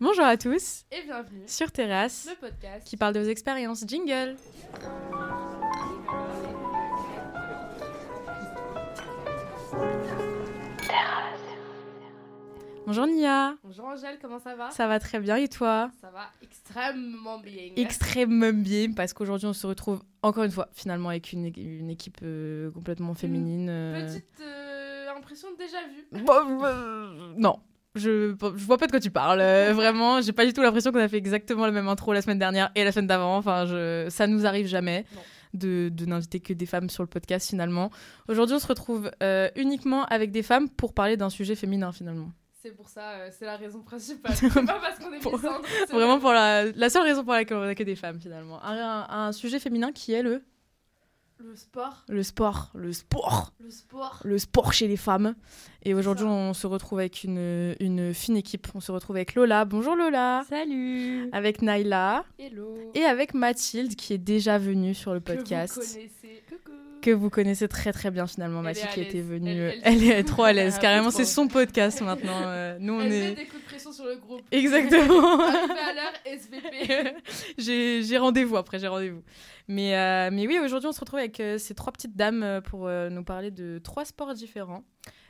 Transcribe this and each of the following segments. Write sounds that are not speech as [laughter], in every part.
Bonjour à tous et bienvenue sur Terrasse, le podcast qui parle de vos expériences. Jingle Bonjour Nia Bonjour Angèle, comment ça va? Ça va très bien et toi? Ça va extrêmement bien. Extrêmement bien parce qu'aujourd'hui on se retrouve encore une fois finalement avec une, une équipe euh, complètement féminine. euh. Petite euh, impression de déjà vu. Bon, non, je, je vois pas de quoi tu parles. euh, [laughs] vraiment, j'ai pas du tout l'impression qu'on a fait exactement la même intro la semaine dernière et la semaine d'avant. Enfin, je, ça nous arrive jamais Non. de, de n'inviter que des femmes sur le podcast finalement. Aujourd'hui, on se retrouve euh, uniquement avec des femmes pour parler d'un sujet féminin finalement. C'est pour ça, euh, c'est la raison principale. C'est [laughs] pas parce qu'on est Pour- Mélissandre, c'est Vraiment pour la, la seule raison pour laquelle on a que des femmes finalement. Un, un- un sujet féminin qui est le, le sport. le sport. Le sport Le sport. le sport chez les femmes. Et aujourd'hui, on se retrouve avec une, une fine équipe. On se retrouve avec Lola. Bonjour Lola. Salut Avec Naila. Hello. Et avec Mathilde, qui est déjà venue sur le Que vous podcast. connaissez. Coucou. Que vous connaissez très très bien finalement, Elle Mathilde qui était venue. Elle- Elle, elle- est trop à [laughs] l'aise, carrément. est C'est son podcast maintenant. Euh, nous, on Elle met est. des coups de pression sur le groupe. Exactement. [laughs] À l'heure, SVP. [laughs] j'ai j'ai rendez-vous après, j'ai rendez-vous. Mais, euh, mais oui, aujourd'hui, on se retrouve avec euh, ces trois petites dames euh, pour euh, nous parler de trois sports différents.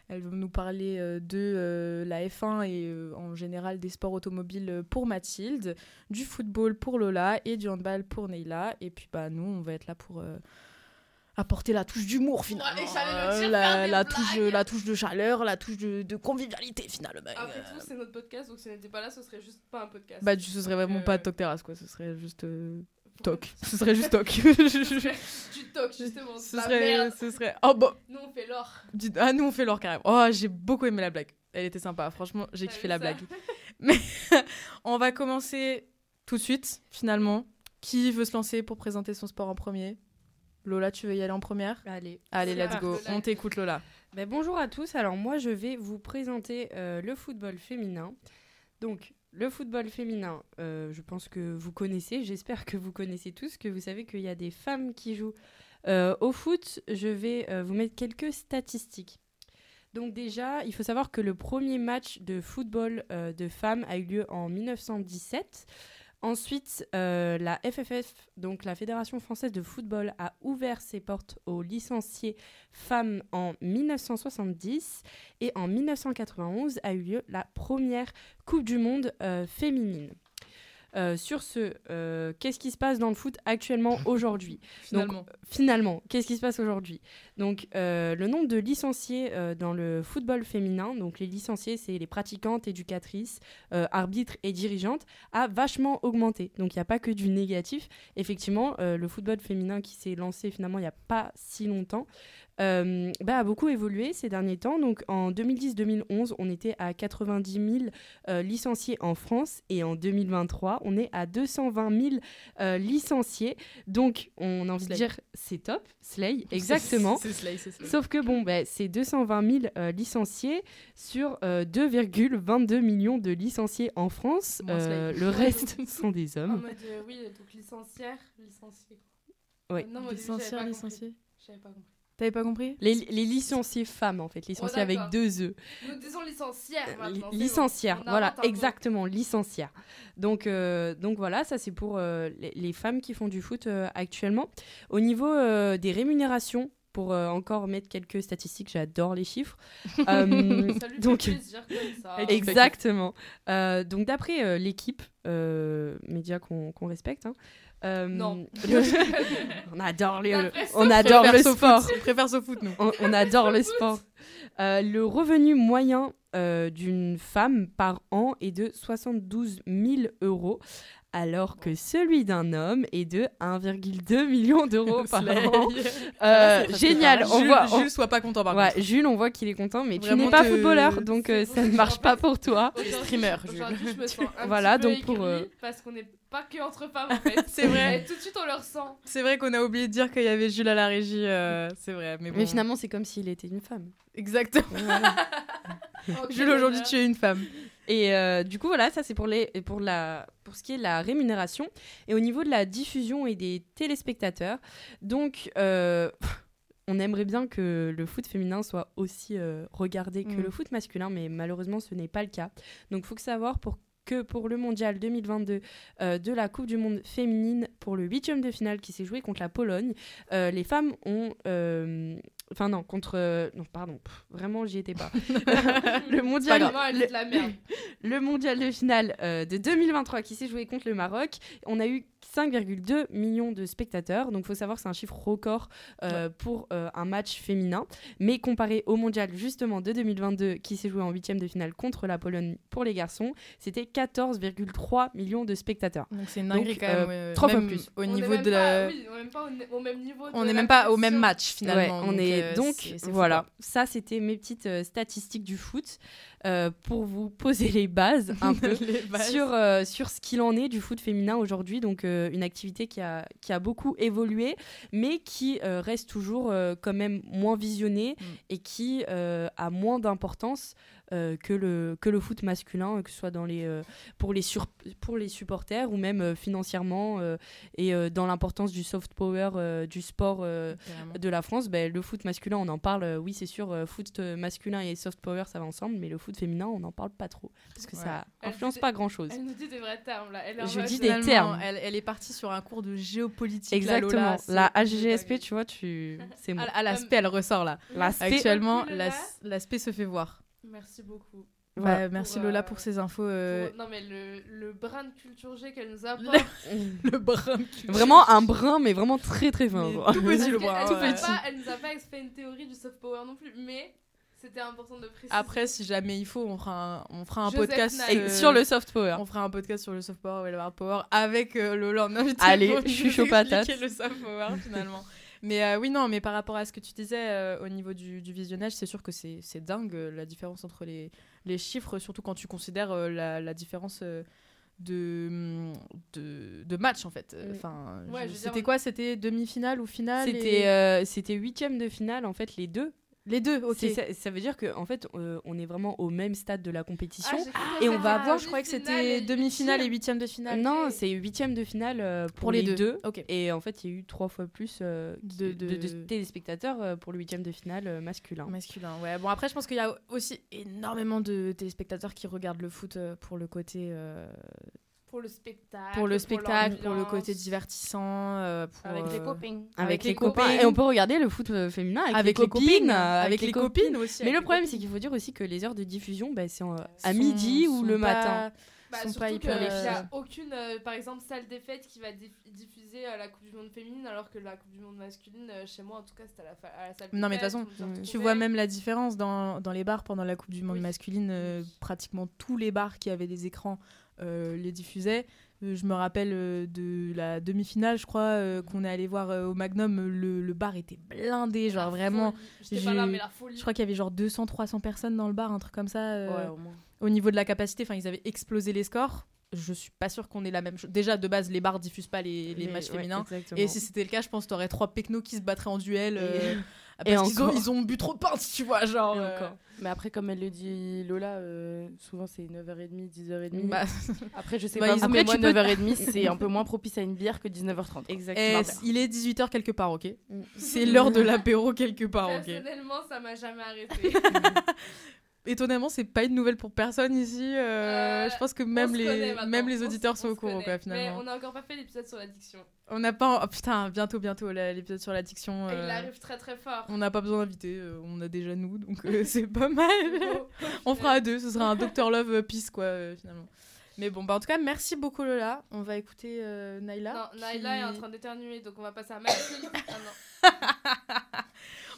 Elles vont nous parler de la F1 et en général des sports automobiles pour Mathilde, du football pour Lola et du handball pour Neila. Et puis bah, nous, on va être là pour apporter la touche d'humour finalement. Euh, la, touche, la touche de chaleur, la touche de, de convivialité finalement. Après tout, c'est notre podcast, donc si on n'était pas là, ce serait juste pas un podcast. bah, ce serait vraiment Euh, pas Talk Terrasse quoi, ce serait juste euh, Talk. Ce serait juste Talk. Tu toques, justement. Ce la serait, merde. ce serait. Oh bah. Nous, on fait l'or. Ah, nous on fait l'or carrément. Oh, j'ai beaucoup aimé la blague. Elle était sympa. Franchement, j'ai kiffé la ça blague. [laughs] [laughs] On va commencer tout de suite, finalement. Qui veut se lancer pour présenter son sport en premier? Lola, tu veux y aller en première? Allez. Allez, let's go. Lola. On t'écoute, Lola. Ben, bonjour à tous. Alors moi je vais vous présenter euh, le football féminin. Donc le football féminin, euh, je pense que vous connaissez, j'espère que vous connaissez tous, que vous savez qu'il y a des femmes qui jouent euh, au foot. Je vais euh, vous mettre quelques statistiques. Donc déjà, il faut savoir que le premier match de football de femmes a eu lieu en 1917. Ensuite, euh, la FFF, donc la Fédération française de football, a ouvert ses portes aux licenciés femmes en 1970 et en 1991 a eu lieu la première Coupe du Monde euh, féminine. Euh, sur ce, euh, qu'est-ce qui se passe dans le foot actuellement [laughs] aujourd'hui Finalement. Finalement, qu'est-ce qui se passe aujourd'hui? Donc, euh, le nombre de licenciés dans le football féminin, donc les licenciés, c'est les pratiquantes, éducatrices, arbitres et dirigeantes, a vachement augmenté. Donc, il n'y a pas que du négatif. Effectivement, le football féminin qui s'est lancé finalement il n'y a pas si longtemps euh, bah, a beaucoup évolué ces derniers temps. Donc, en 2010-2011, on était à 90 000 euh, licenciés en France et en 2023, on est à 220 000 euh, licenciés. Donc, on a envie Slay. de dire c'est top, Slay, [laughs] exactement. C'est Slay, c'est Slay. Sauf que bon, bah, c'est 220 000 euh, licenciés sur euh, 2,22 millions de licenciés en France. Euh, le [laughs] reste sont des En hommes. mode, euh, oui, donc licenciaire, licencié. Ouais. Non, moi, j'avais Licencié. J'avais pas compris. T'avais pas compris? Les, les licenciés femmes, en fait, licenciés avec d'accord. deux E. Nous disons licencière maintenant. Li- c'est bon. licencière, On voilà, exactement, licencière. Donc, euh, donc voilà, ça c'est pour euh, les, les femmes qui font du foot euh, actuellement. Au niveau euh, des rémunérations, pour euh, encore mettre quelques statistiques, j'adore les chiffres. [laughs] Euh, Ça lui fait donc, plaisir comme ça. Ex- [laughs] Exactement. Euh, donc d'après euh, l'équipe, euh, média qu'on qu'on respecte, hein, euh, Non. le- [laughs] on adore, les, on adore le sport. On préfère ce foot, nous. On, on adore le sport. [laughs] Euh, le revenu moyen euh, d'une femme par an est de 72 000 euros, alors que celui d'un homme est de 1,2 million d'euros [laughs] par an. Euh, génial. On Jules, voit, on- Jules, sois pas content par Ouais, contre. Jules, on voit qu'il est content, mais tu Vraiment n'es pas que- footballeur, donc euh, ça ne marche pas pour toi. [laughs] Streamer, Jules. je me sens [laughs] un Voilà, petit peu donc pour, euh, Parce qu'on n'est pas que entre femmes en fait. C'est vrai. Et tout de suite, on le ressent. C'est vrai qu'on a oublié de dire qu'il y avait Jules à la régie. euh, c'est vrai, mais bon. Mais finalement, c'est comme s'il était une femme. Exactement. Oh, Jules, aujourd'hui, tu es une femme. Et euh, du coup, voilà, ça c'est pour, les, pour, la, pour ce qui est de la rémunération. Et au niveau de la diffusion et des téléspectateurs, donc euh, on aimerait bien que le foot féminin soit aussi euh, regardé que Mm. le foot masculin, mais malheureusement ce n'est pas le cas. Donc il faut que savoir pour que pour le mondial 2022 euh, de la Coupe du Monde féminine, pour le huitième de finale qui s'est joué contre la Pologne, euh, les femmes ont. euh, Enfin non, contre... euh, non, pardon, pff, vraiment j'y étais pas. [laughs] [laughs] le mondial, [laughs] le mondial de finale euh, de 2023 qui s'est joué contre le Maroc. On a eu 5,2 millions de spectateurs. Donc, il faut savoir que c'est un chiffre record euh, pour euh, un match féminin. Mais comparé au mondial, justement, de 2022 qui s'est joué en huitième de finale contre la Pologne pour les garçons, c'était 14,3 millions de spectateurs. Donc c'est une Donc, dinguerie quand euh, même. ouais, trois fois plus. Au On niveau même de pas- la. oui, on est même pas au, au même niveau. On n'est même pas au même match finalement. Ouais, on est euh, donc voilà, ça c'était mes petites euh, statistiques du foot euh, pour vous poser les bases un peu [laughs] bases. sur, euh, sur ce qu'il en est du foot féminin aujourd'hui. Donc, euh, une activité qui a, qui a beaucoup évolué, mais qui reste toujours quand même moins visionnée Mm. et qui a moins d'importance que, le, que le foot masculin, que ce soit dans les, euh, pour, les sur- pour les supporters ou même euh, financièrement euh, et euh, dans l'importance du soft power euh, du sport. euh, de la France, ben, le foot masculin, on en parle, euh, oui, c'est sûr, euh, foot euh, masculin et soft power, ça va ensemble, mais le foot féminin, on n'en parle pas trop, parce que Ouais. ça Elle influence dit- pas grand-chose. Elle nous dit des vrais termes là. Elle Je dis des termes. Elle, elle est partie sur un cours de géopolitique. Exactement. La, Lola, HGSP, tu vois, tu... c'est [laughs] moi. À, à l'aspect, elle ressort là. Actuellement, l'aspect se fait voir. Merci beaucoup. Voilà. Bah, merci Pour, Lola euh, pour ces infos. euh, Pour- Non mais le, le brin de culture G qu'elle nous apporte. [laughs] Le brin. Vraiment un brin, mais vraiment très très fin. Tout petit le ouais. pas- Elle nous a pas fait une théorie du soft power non plus, mais c'était important de préciser. Après, si jamais il faut, on fera un, on fera un Joseph podcast euh, sur le soft power. On fera un podcast sur le soft power et le hard power avec euh, Lola en invité. Allez, je suis chaud patate. le soft power finalement. Mais euh, oui, non, mais par rapport à ce que tu disais euh, au niveau du, du visionnage, c'est sûr que c'est c'est dingue euh, la différence entre les, les chiffres, surtout quand tu considères euh, la, la différence. euh, de, de, de match en fait. Oui. Enfin, Ouais, c'était quoi? C'était demi-finale ou finale C'était et- euh, c'était huitième de finale, en fait, les deux. Les deux. Ok. Ça, ça veut dire qu'en en fait, euh, on est vraiment au même stade de la compétition. Ah, Et on va la voir, je croyais que c'était demi-finale et huitième. de finale. non, c'est huitième de finale euh, pour, pour les, deux. Et en fait, il y a eu trois fois plus euh, De- de, de- de téléspectateurs pour le huitième de finale masculin. Masculin, ouais. Bon, après, je pense qu'il y a aussi énormément de téléspectateurs qui regardent le foot pour le côté, euh, Pour le spectacle. pour le spectacle, pour le côté divertissant, euh, pour, Avec les euh, copines. Avec, les les copains. copines. Et on peut regarder le foot euh, féminin avec, avec les les copines. copines, avec les copines aussi. Mais le problème, c'est qu'il faut dire aussi que les heures de diffusion, bah, c'est à midi ou le pas- matin. Bah, sont surtout pas hyper, il y euh, a aucune, euh, par exemple, salle des fêtes qui va diff- diffuser euh, la Coupe du Monde féminine, alors que la Coupe du Monde masculine, euh, chez moi en tout cas, c'était à la, fa- à la salle des Non, mais de toute façon. Tu vois même la différence dans, dans les bars pendant la Coupe du Monde Oui. masculine. pratiquement tous les bars qui avaient des écrans les diffusaient. Euh, je me rappelle euh, de la demi-finale, je crois, euh, qu'on est allé voir euh, au Magnum. Le, le bar était blindé, genre La vraiment. folie. Pas là, mais la folie. Je crois qu'il y avait genre 200-300 personnes dans le bar, un truc comme ça. euh, Ouais, au moins. au niveau de la capacité, enfin, ils avaient explosé les scores. Je suis pas sûre qu'on ait la même chose. Déjà, de base, les bars diffusent pas les, les matchs ouais, féminins. exactement. Et si c'était le cas, je pense que t'aurais trois pecnos qui se battraient en duel. euh, [laughs] Et parce qu'ils ont, encore. ils ont bu trop de pintes, tu vois, genre. Et euh. Mais après, comme elle le dit Lola, euh, souvent c'est 9h30, 10h30. bah, après, je sais bah, pas, ils- après, mais moi, tu peux- 9h30, c'est un peu moins propice à une bière que 19h30. eh, Exactement. il est 18h quelque part, ok Mm. C'est l'heure de l'apéro quelque part, ok Personnellement, ça m'a jamais arrêté. [laughs] Étonnamment, c'est pas une nouvelle pour personne ici. euh, Euh, je pense que même les, même les auditeurs on sont au courant, quoi, finalement. Mais on a encore pas fait l'épisode sur l'addiction. On n'a pas. oh, putain, bientôt, bientôt, l'épisode sur l'addiction. Il euh, arrive très très fort. On n'a pas besoin d'inviter, euh, on a déjà nous, donc [laughs] c'est pas mal. On fera à deux, ce sera un Dr Love Peace, quoi, finalement. Mais bon, bah en tout cas, merci beaucoup Lola. On va écouter Naila. Non, qui- Naila est en train d'éternuer, donc on va passer à Mathilde. [laughs] ah.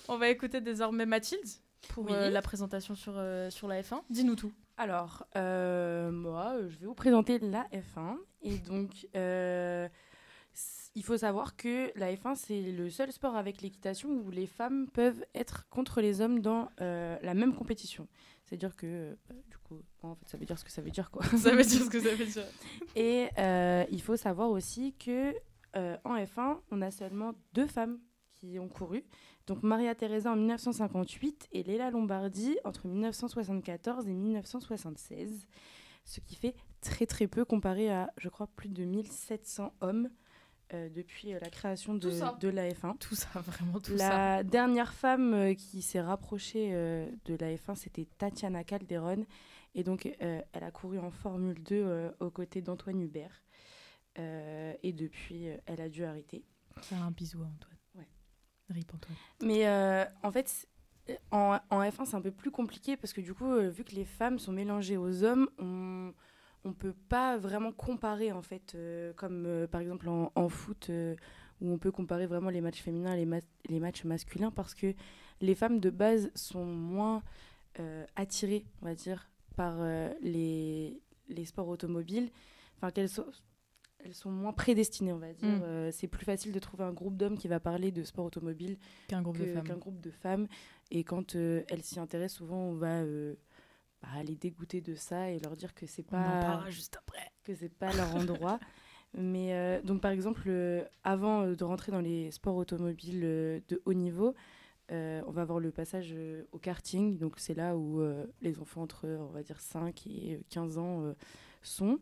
On va écouter désormais Mathilde pour Oui. euh, la présentation sur, euh, sur la F1. Dis-nous tout. Alors, euh, moi, je vais vous présenter la F1. Et donc, euh, il faut savoir que la F1, c'est le seul sport avec l'équitation où les femmes peuvent être contre les hommes dans euh, la même compétition. C'est-à-dire que, euh, du coup, en fait, ça veut dire ce que ça veut dire, quoi. [laughs] ça veut dire ce que ça veut [laughs] dire. Et euh, il faut savoir aussi que euh, en F1, on a seulement deux femmes qui ont couru. Donc Maria Teresa en 1958 et Léla Lombardi entre 1974 et 1976. Ce qui fait très très peu comparé à, je crois, plus de 1700 hommes euh, depuis euh, la création de, de la F1. Tout ça, [laughs] vraiment tout ça. La dernière femme euh, qui s'est rapprochée euh, de la F1, c'était Tatiana Calderon. Et donc, elle a couru en Formule 2 euh, aux côtés d'Antoine Hubert. Et depuis, elle a dû arrêter. Faire un bisou à Antoine. Mais euh, en fait, en, en F1, c'est un peu plus compliqué parce que du coup, euh, vu que les femmes sont mélangées aux hommes, on on peut pas vraiment comparer en fait, euh, comme par exemple en, foot où on peut comparer vraiment les matchs féminins et les, ma- les matchs masculins parce que les femmes de base sont moins attirées, on va dire, par les, les sports automobiles. Enfin, qu'elles sont, elles sont moins prédestinées, on va dire. Mm. Euh, c'est plus facile de trouver un groupe d'hommes qui va parler de sport automobile Qu'un groupe de femmes. qu'un groupe de femmes. Et quand euh, elles s'y intéressent, souvent on va euh, bah, les dégoûter de ça et leur dire que c'est pas parlera juste après. que c'est pas leur endroit. [laughs] Mais donc par exemple, avant de rentrer dans les sports automobiles de haut niveau, on va avoir le passage au karting. Donc c'est là où les enfants entre, on va dire, 5 et 15 ans sont.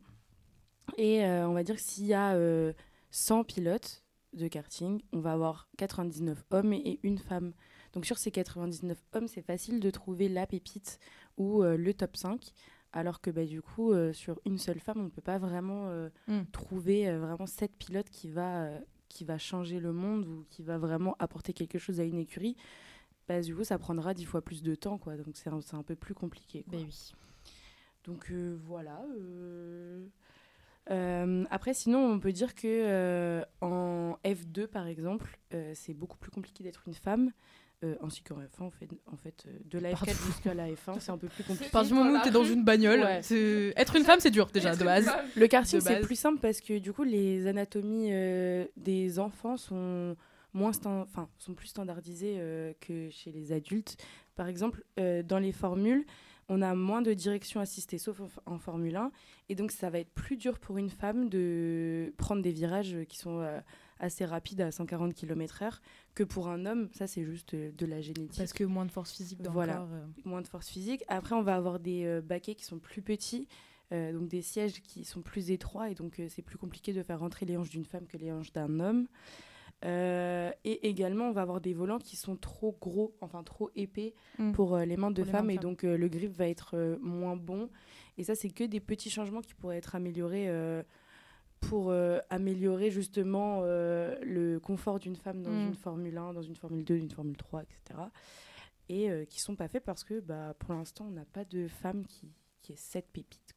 Et euh, on va dire que s'il y a euh, 100 pilotes de karting, on va avoir 99 hommes et, une femme. Donc sur ces 99 hommes, c'est facile de trouver la pépite ou euh, le top 5. Alors que bah, du coup, euh, sur une seule femme, on ne peut pas vraiment euh, Mm. trouver euh, vraiment cette pilote qui va, euh, qui va changer le monde ou qui va vraiment apporter quelque chose à une écurie. Bah, du coup, ça prendra dix fois plus de temps. Quoi. Donc c'est un, un peu plus compliqué. quoi. Ben oui. Donc euh, voilà. Euh. Après, sinon, on peut dire que euh, en F2, par exemple, euh, c'est beaucoup plus compliqué d'être une femme. ainsi qu'en F1, en fait, en fait de la F4 Pardon. jusqu'à la F1, c'est un peu plus compliqué. À partir du moment où t'es dans une bagnole, Ouais. être une femme, c'est dur déjà de base. Le karting, c'est plus simple parce que du coup, les anatomies des enfants sont, moins enfin, sont plus standardisées que chez les adultes. Par exemple, dans les formules, on a moins de direction assistée, sauf en, Formule 1. Et donc, ça va être plus dur pour une femme de prendre des virages qui sont euh, assez rapides à 140 km/h que pour un homme. Ça, c'est juste euh, de la génétique Parce que moins de force physique dans Voilà. le corps. euh. moins de force physique. Après, on va avoir des baquets qui sont plus petits, donc des sièges qui sont plus étroits, et donc c'est plus compliqué de faire rentrer les hanches d'une femme que les hanches d'un homme. Euh, et également, on va avoir des volants qui sont trop gros, enfin trop épais Mm. pour euh, les mains de femmes, et femmes. donc euh, le grip va être moins bon. Et ça, c'est que des petits changements qui pourraient être améliorés pour améliorer justement le confort d'une femme dans Mm. une Formule 1, dans une Formule 2, une Formule 3, etc. Et qui sont pas faits parce que bah, pour l'instant, on n'a pas de femme qui, qui est cette pépite.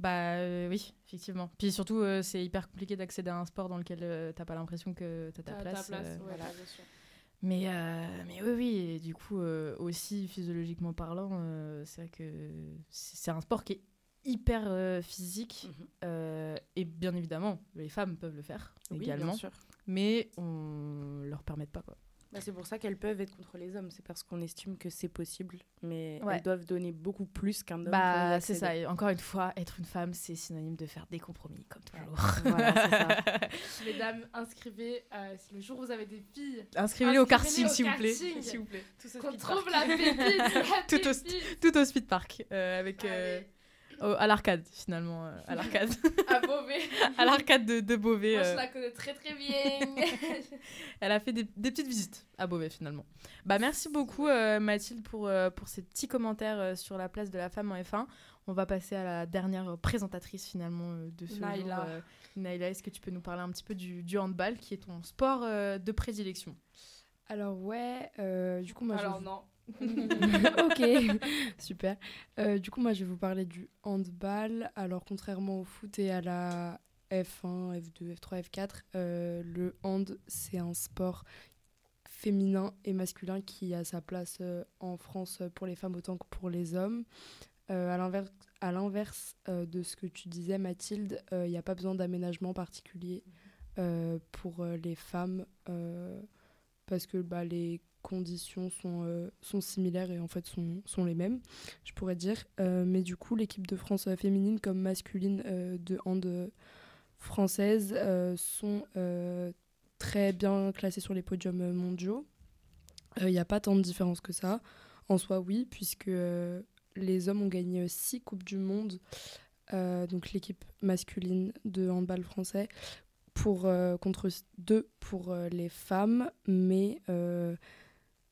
Bah euh, oui, effectivement. Puis surtout, euh, c'est hyper compliqué d'accéder à un sport dans lequel euh, t'as pas l'impression que t'as ta place. ta place, ouais, voilà. bien sûr. Mais, mais oui, oui, et du coup, aussi physiologiquement parlant, c'est vrai que c'est un sport qui est hyper physique. euh, et bien évidemment, les femmes peuvent le faire Oui, également. bien sûr. Mais on leur permet pas, quoi. Bah, c'est pour ça qu'elles peuvent être contre les hommes. C'est parce qu'on estime que c'est possible. Mais Ouais. elles doivent donner beaucoup plus qu'un homme. Bah, c'est ça. Et encore une fois, être une femme, c'est synonyme de faire des compromis, comme toujours. [laughs] Voilà, c'est ça. [laughs] Mesdames, inscrivez. euh, si le jour où vous avez des filles, Inscrivez-les au karting, au s'il vous plaît. S'il vous plaît. qu'on trouve la pépite. la [laughs] Tout au-. Tout au speed park, euh, avec euh, Allez, au- à l'arcade finalement, euh, à l'arcade, [laughs] à Beauvais. à l'arcade de, de Beauvais. Moi, euh, je la connais très très bien. [laughs] Elle a fait des, des petites visites à Beauvais finalement. Bah merci beaucoup euh, Mathilde pour, euh, pour ces petits commentaires euh, sur la place de la femme en F1. On va passer à la dernière présentatrice finalement euh, de ce Naïla. jour. euh. Naïla, est-ce que tu peux nous parler un petit peu du, du handball qui est ton sport euh, de prédilection? Alors ouais, euh, du coup moi Alors je... non. Ok, [laughs] super. Euh, du coup moi je vais vous parler du handball. Alors contrairement au foot et à la F1, F2, F3, F4, euh, le hand c'est un sport féminin et masculin qui a sa place euh, en France pour les femmes autant que pour les hommes. Euh, à l'inverse, de ce que tu disais Mathilde, il n'y a pas besoin d'aménagement particulier euh, pour les femmes parce que bah, les conditions sont, euh, sont similaires et en fait sont, les mêmes, je pourrais dire. Euh, mais du coup, l'équipe de France euh, féminine comme masculine de hand française sont très bien classées sur les podiums mondiaux. Il n'y a pas tant de différence que ça. En soi, oui, puisque les hommes ont gagné 6 Coupes du Monde, donc l'équipe masculine de handball français, contre deux pour les femmes,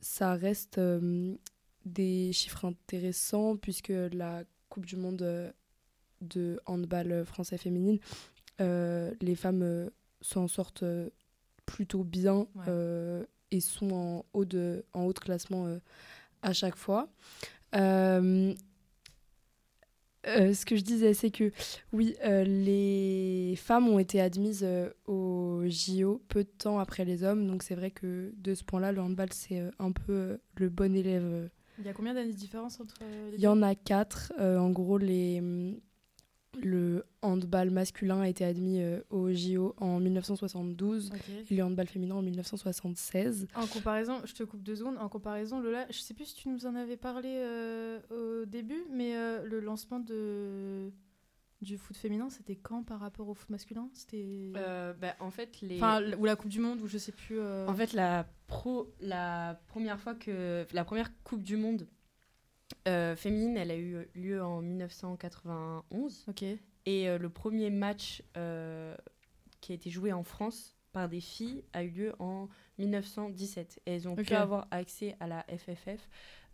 ça reste euh, des chiffres intéressants puisque la Coupe du Monde euh, de handball français féminine, euh, les femmes euh, s'en sortent euh, plutôt bien Ouais. euh, et sont en haut de, en haut de classement euh, à chaque fois. Euh, euh, ce que je disais, c'est que oui, euh, les femmes ont été admises euh, au JO peu de temps après les hommes, donc c'est vrai que de ce point-là, le handball, c'est euh, un peu euh, le bon élève. euh. Il y a combien d'années de différence entre les Il y en a quatre. en gros, les, hum, le handball masculin a été admis euh, au JO en 1972 deux Ok. et le handball féminin en 1976. En comparaison, je te coupe deux secondes. En comparaison, Lola, je sais plus si tu nous en avais parlé euh, au début, mais euh, le lancement de du foot féminin, c'était quand par rapport au foot masculin? C'était Euh, bah, en fait, les... enfin ou la Coupe du Monde ou je sais plus. euh, En fait, la, pro, la première fois que. La première Coupe du Monde euh, féminine, elle a eu lieu en 1991. ok. Et le premier match qui a été joué en France par des filles a eu lieu en 1917. Et elles ont pu avoir accès à la FFF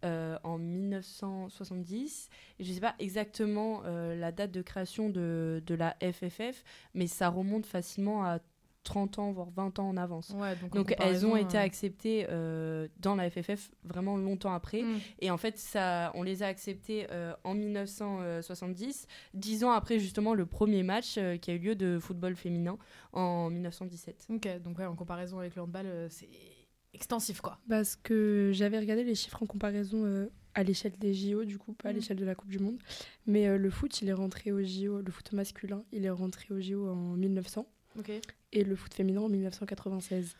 euh, en 1970. Et je ne sais pas exactement euh, la date de création de, de la FFF, mais ça remonte facilement à 30 ans, voire 20 ans en avance. Ouais, donc, en Donc elles ont été euh, acceptées dans la FFF vraiment longtemps après. mm. Et en fait, ça, on les a acceptées en 1970, dix ans après justement le premier match qui a eu lieu de football féminin en 1917. Ok, donc ouais, en comparaison avec le handball, c'est extensif quoi. Parce que j'avais regardé les chiffres en comparaison euh, à l'échelle des JO, du coup, pas à Mm. l'échelle de la Coupe du Monde. Mais euh, le foot, il est rentré au JO, le foot masculin, il est rentré au JO en 1900 Ok. et le foot féminin en 1996.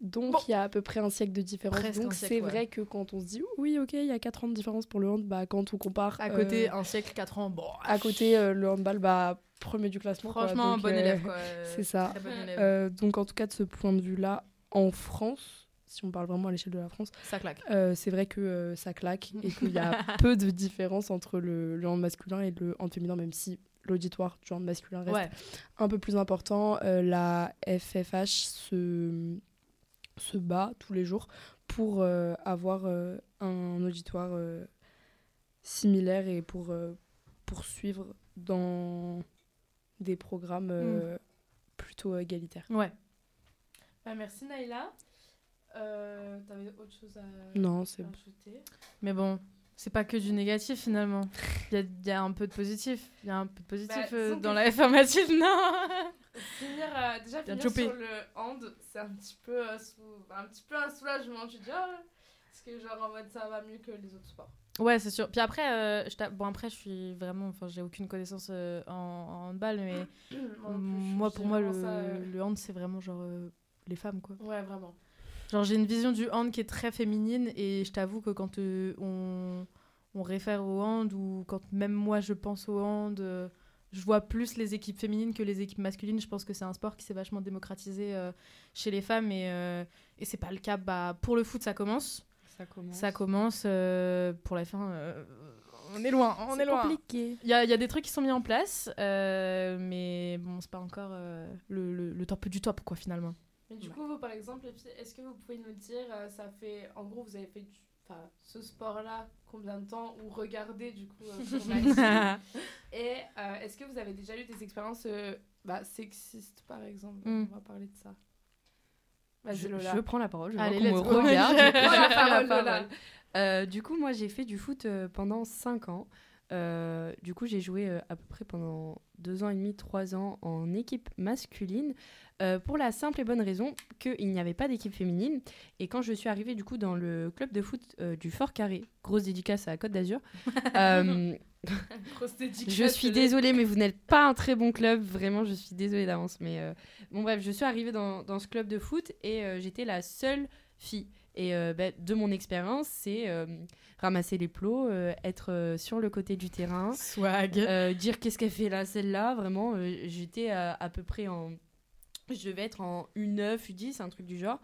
Donc Bon. il y a à peu près un siècle de différence. Presque Donc un c'est ouais. vrai que quand on se dit oui, ok, il y a 4 ans de différence pour le hand, bah, quand on compare À côté, euh, un siècle, 4 ans, bon. à côté euh, le handball, bah, premier du classement. quoi. Franchement, Donc, bon euh, élève quoi. [laughs] c'est ça. Bon donc en tout cas de ce point de vue-là, en France, si on parle vraiment à l'échelle de la France, Ça claque. euh, c'est vrai que euh, ça claque et qu'il y a [laughs] peu de différence entre le, le hand masculin et le hand féminin, même si l'auditoire du hand masculin reste Ouais. un peu plus important. Euh, la FFH se, se bat tous les jours pour avoir un auditoire similaire et pour poursuivre dans des programmes euh, plutôt égalitaires. Ouais. Bah, merci Naïla. Euh, T'avais autre chose à Non, c'est Mais bon, c'est pas que du négatif finalement. Il y a, il y a un peu de positif. Il y a un peu de positif Bah, euh, dans que- la F1 [laughs] non Finir, euh, déjà Bien finir chopé. sur le hand, c'est un petit peu euh, un petit peu un soulagement. Tu dis ah, parce que genre en mode ça va mieux que les autres sports. Ouais, c'est sûr. Puis après, euh, je bon après, je suis vraiment, enfin, j'ai aucune connaissance euh, en, en handball, mais [clears throat] Moi, plus, pour moi, le, vraiment ça, euh, le hand, c'est vraiment genre euh, les femmes, quoi. Ouais, vraiment. Genre, j'ai une vision du hand qui est très féminine, et je t'avoue que quand euh, on, on réfère au hand, ou quand même moi je pense au hand, euh, je vois plus les équipes féminines que les équipes masculines. Je pense que c'est un sport qui s'est vachement démocratisé euh, chez les femmes, et, et c'est pas le cas. Bah, pour le foot, ça commence. Ça commence. Ça commence pour la fin. on est loin, on est, loin. compliqué. Il y y a des trucs qui sont mis en place, euh, mais bon, c'est pas encore euh, le, le, le top du top, quoi, finalement. Mais du Ouais. coup, vous, par exemple, est-ce que vous pouvez nous dire, euh, ça fait, en gros, vous avez fait du- enfin, ce sport-là combien de temps ou regardé du coup euh, [laughs] Et euh, est-ce que vous avez déjà eu des expériences euh, bah, sexistes, par exemple? Mm. On va parler de ça. Vas-y, Je, Lola. je prends la parole, je Allez, vois qu'on let's me go. regarde. [laughs] Je prends la [laughs] parole, Lola. Euh, du coup, moi, j'ai fait du foot euh, pendant 5 ans. Euh, du coup, j'ai joué euh, à peu près pendant 2 ans et demi, 3 ans en équipe masculine, euh, pour la simple et bonne raison qu'il n'y avait pas d'équipe féminine. Et quand je suis arrivée du coup dans le club de foot euh, du Fort Carré, grosse dédicace à la Côte d'Azur, [laughs] euh, je suis désolée, mais vous n'êtes pas un très bon club. Vraiment, je suis désolée d'avance. Mais bon, bref, je suis arrivée dans, dans ce club de foot et j'étais la seule fille. Et euh, bah, de mon expérience, c'est euh, ramasser les plots, euh, être sur le côté du terrain, Swag. dire qu'est-ce qu'elle fait là, celle-là. Vraiment, j'étais à, à peu près en. Je devais être en U9, U10, un truc du genre.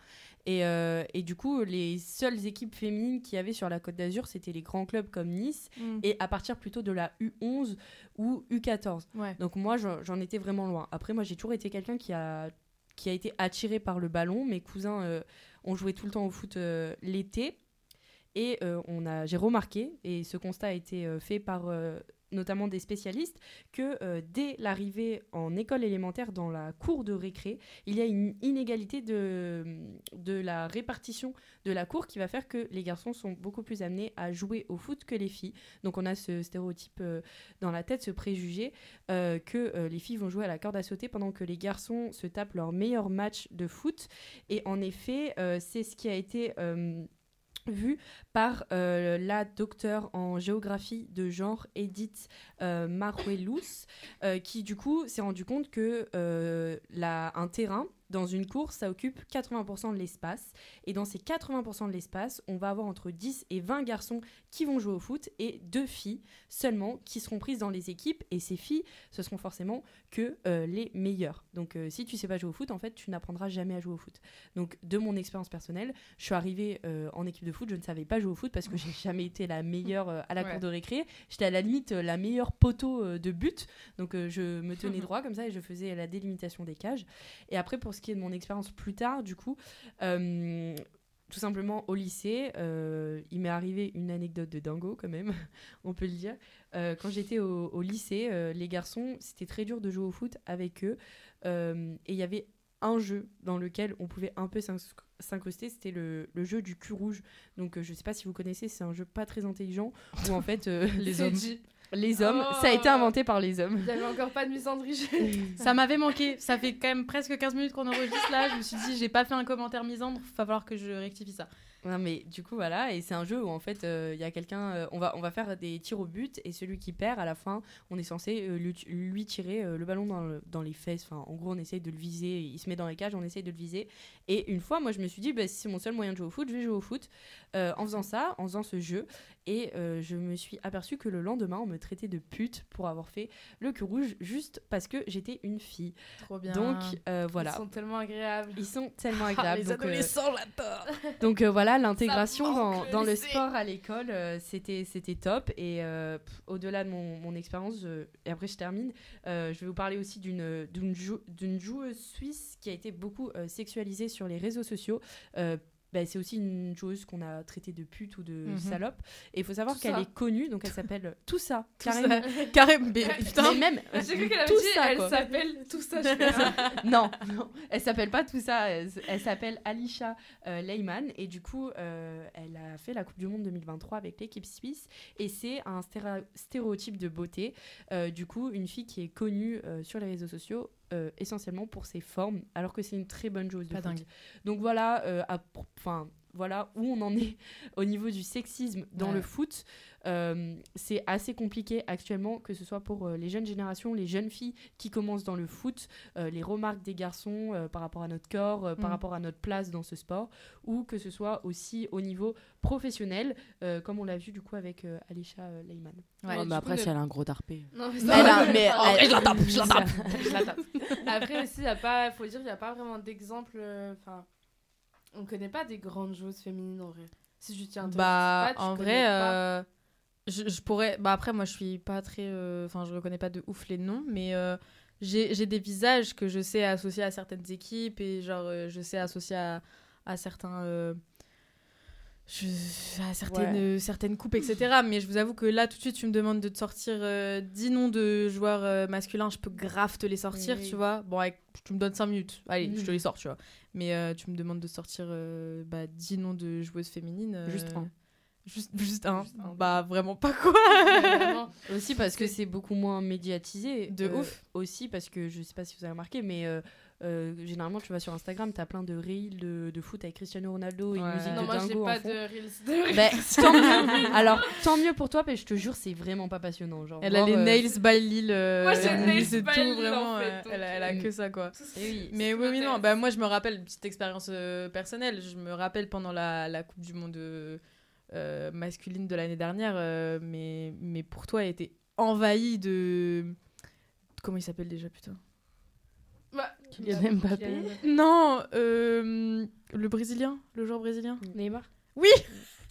Et, euh, et du coup, les seules équipes féminines qu'il y avait sur la Côte d'Azur, c'était les grands clubs comme Nice Mm. et à partir plutôt de la U11 ou U14. Ouais. Donc moi, j'en étais vraiment loin. Après, moi, j'ai toujours été quelqu'un qui a, qui a été attiré par le ballon. Mes cousins euh, ont joué tout le temps au foot euh, l'été. Et euh, on a, j'ai remarqué, et ce constat a été fait par notamment des spécialistes, que euh, dès l'arrivée en école élémentaire dans la cour de récré, il y a une inégalité de, la répartition de la cour qui va faire que les garçons sont beaucoup plus amenés à jouer au foot que les filles. Donc on a ce stéréotype euh, dans la tête, ce préjugé euh, que les filles vont jouer à la corde à sauter pendant que les garçons se tapent leur meilleur match de foot. Et en effet, c'est ce qui a été vu par euh, la docteure en géographie de genre Edith euh, Maruelus, euh, qui du coup s'est rendu compte que euh, la- un terrain dans une course, ça occupe 80% de l'espace. Et dans ces 80% de l'espace, on va avoir entre 10 et 20 garçons qui vont jouer au foot et deux filles seulement qui seront prises dans les équipes. Et ces filles, ce seront forcément que euh, les meilleures. Donc euh, si tu sais pas jouer au foot, en fait, tu n'apprendras jamais à jouer au foot. Donc de mon expérience personnelle, je suis arrivée euh, en équipe de foot, je ne savais pas jouer au foot parce que j'ai [laughs] jamais été la meilleure à la Ouais. cour de récré. J'étais à la limite la meilleure poteau de but. Donc je me tenais [laughs] droit comme ça et je faisais la délimitation des cages. Et après, pour ce qui est de mon expérience plus tard, du coup, euh, tout simplement au lycée, euh, il m'est arrivé une anecdote de dingo quand même, [laughs] on peut le dire. Euh, quand j'étais au, au lycée, euh, les garçons, c'était très dur de jouer au foot avec eux. Et il y avait un jeu dans lequel on pouvait un peu s'inc- s'incruster, c'était le, le jeu du cul rouge. Donc je sais pas si vous connaissez, c'est un jeu pas très intelligent où en fait [laughs] [laughs] les hommes. Les hommes, Oh. ça a été inventé par les hommes. Il n'y avait encore pas de misandrie. Ça m'avait manqué. Ça fait quand même presque 15 minutes qu'on enregistre là. Je me suis dit, j'ai pas fait un commentaire misandre. Va falloir que je rectifie ça. Non mais du coup voilà et c'est un jeu où en fait euh, il y a quelqu'un euh, on va on va faire des tirs au but et celui qui perd à la fin on est censé euh, lui, lui tirer euh, le ballon dans, le- dans les fesses enfin en gros on essaye de le viser il se met dans les cages on essaye de le viser et une fois moi je me suis dit bah, si c'est mon seul moyen de jouer au foot je vais jouer au foot euh, en faisant ça en faisant ce jeu et euh, je me suis aperçu que le lendemain on me traitait de pute pour avoir fait le cul rouge juste parce que j'étais une fille Trop bien. donc euh, voilà Ils sont tellement agréables. ils sont tellement [laughs] agréables les donc, euh, adolescents, j'adore. donc euh, voilà, l'intégration dans, le dans le lycée. sport à l'école, euh, c'était c'était top. Et euh, au-delà de mon, mon expérience, et après je termine, euh, je vais vous parler aussi d'une d'une jou- d'une joueuse suisse qui a été beaucoup sexualisée sur les réseaux sociaux. Euh, bah, c'est aussi une joueuse qu'on a traitée de pute ou de Mhm. salope. Et il faut savoir qu'elle est connue, donc elle s'appelle Tout ça, carrément. [laughs] Mais putain. Mais même J'ai cru qu'elle avait dit ça, elle s'appelle tout ça. Ah. [laughs] non, non, elle s'appelle pas tout ça. Elle, elle s'appelle Alisha euh, Leyman et du coup, euh, elle a fait la Coupe du Monde 2023 avec l'équipe suisse et c'est un stéréotype de beauté. Euh, du coup, une fille qui est connue euh, sur les réseaux sociaux euh, essentiellement pour ses formes, alors que c'est une très bonne joueuse de Pas foot. dingue. Donc voilà, euh, enfin voilà où on en est [laughs] au niveau du sexisme dans Ouais. le foot. Euh, c'est assez compliqué actuellement, que ce soit pour euh, les jeunes générations, les jeunes filles qui commencent dans le foot, euh, les remarques des garçons euh, par rapport à notre corps, euh, par Mm. rapport à notre place dans ce sport, ou que ce soit aussi au niveau professionnel, euh, comme on l'a vu du coup avec euh, Alisha euh, Leyman. Ouais, mais après, le- si elle a un gros tarpé. Non, mais elle- vrai, je la tape, je la tape. [laughs] Je la tape. Après aussi, il y a pas, faut dire, il n'y a pas vraiment d'exemple. euh, Enfin, on connaît pas des grandes joueuses féminines en vrai. Si je tiens Bah, en vrai, euh, je, je pourrais. Bah, après, moi, je suis pas très. euh, Enfin, je reconnais pas de ouf les noms, mais euh, j'ai des visages que je sais associer à certaines équipes et genre, euh, je sais associer à, à certains. je- à certaines, certaines coupes, etc. Mais je vous avoue que là, tout de suite, tu me demandes de te sortir euh, 10 noms de joueurs masculins, je peux grave te les sortir, Oui. tu vois. Bon, avec- tu me donnes 5 minutes, allez, je te Mhm. les sors, tu vois. Mais tu me demandes de sortir bah, 10 noms de joueuses féminines. Juste un. Juste, juste un. Juste un. Bah, vraiment pas quoi. [laughs] Vraiment. Aussi parce que c'est beaucoup moins médiatisé. De Euh, ouf. Aussi parce que je sais pas si vous avez remarqué, mais euh, euh, généralement tu vas sur Instagram, t'as plein de reels de, de foot avec Cristiano Ronaldo et Ouais. musique Non, de moi, j'ai dingo en pas fond. de reels. De Ben, [laughs] tant mieux. Alors, tant mieux pour toi, mais je te jure, c'est vraiment pas passionnant. Genre, Elle a les euh, nails by Lille. euh, Moi, j'ai nails c'est by tout, Lille, vraiment. en fait, donc, elle, a, elle a que ça, quoi. eh oui. Mais oui, oui, non. Bah, moi, je me rappelle, une petite expérience euh, personnelle. Je me rappelle pendant la, la Coupe du Monde euh, masculine de l'année dernière, euh, mais, mais pour toi, elle était envahie de. Comment il s'appelle déjà, putain Bah, Kylian Mbappé. Non, euh, le Brésilien, le joueur brésilien. Neymar.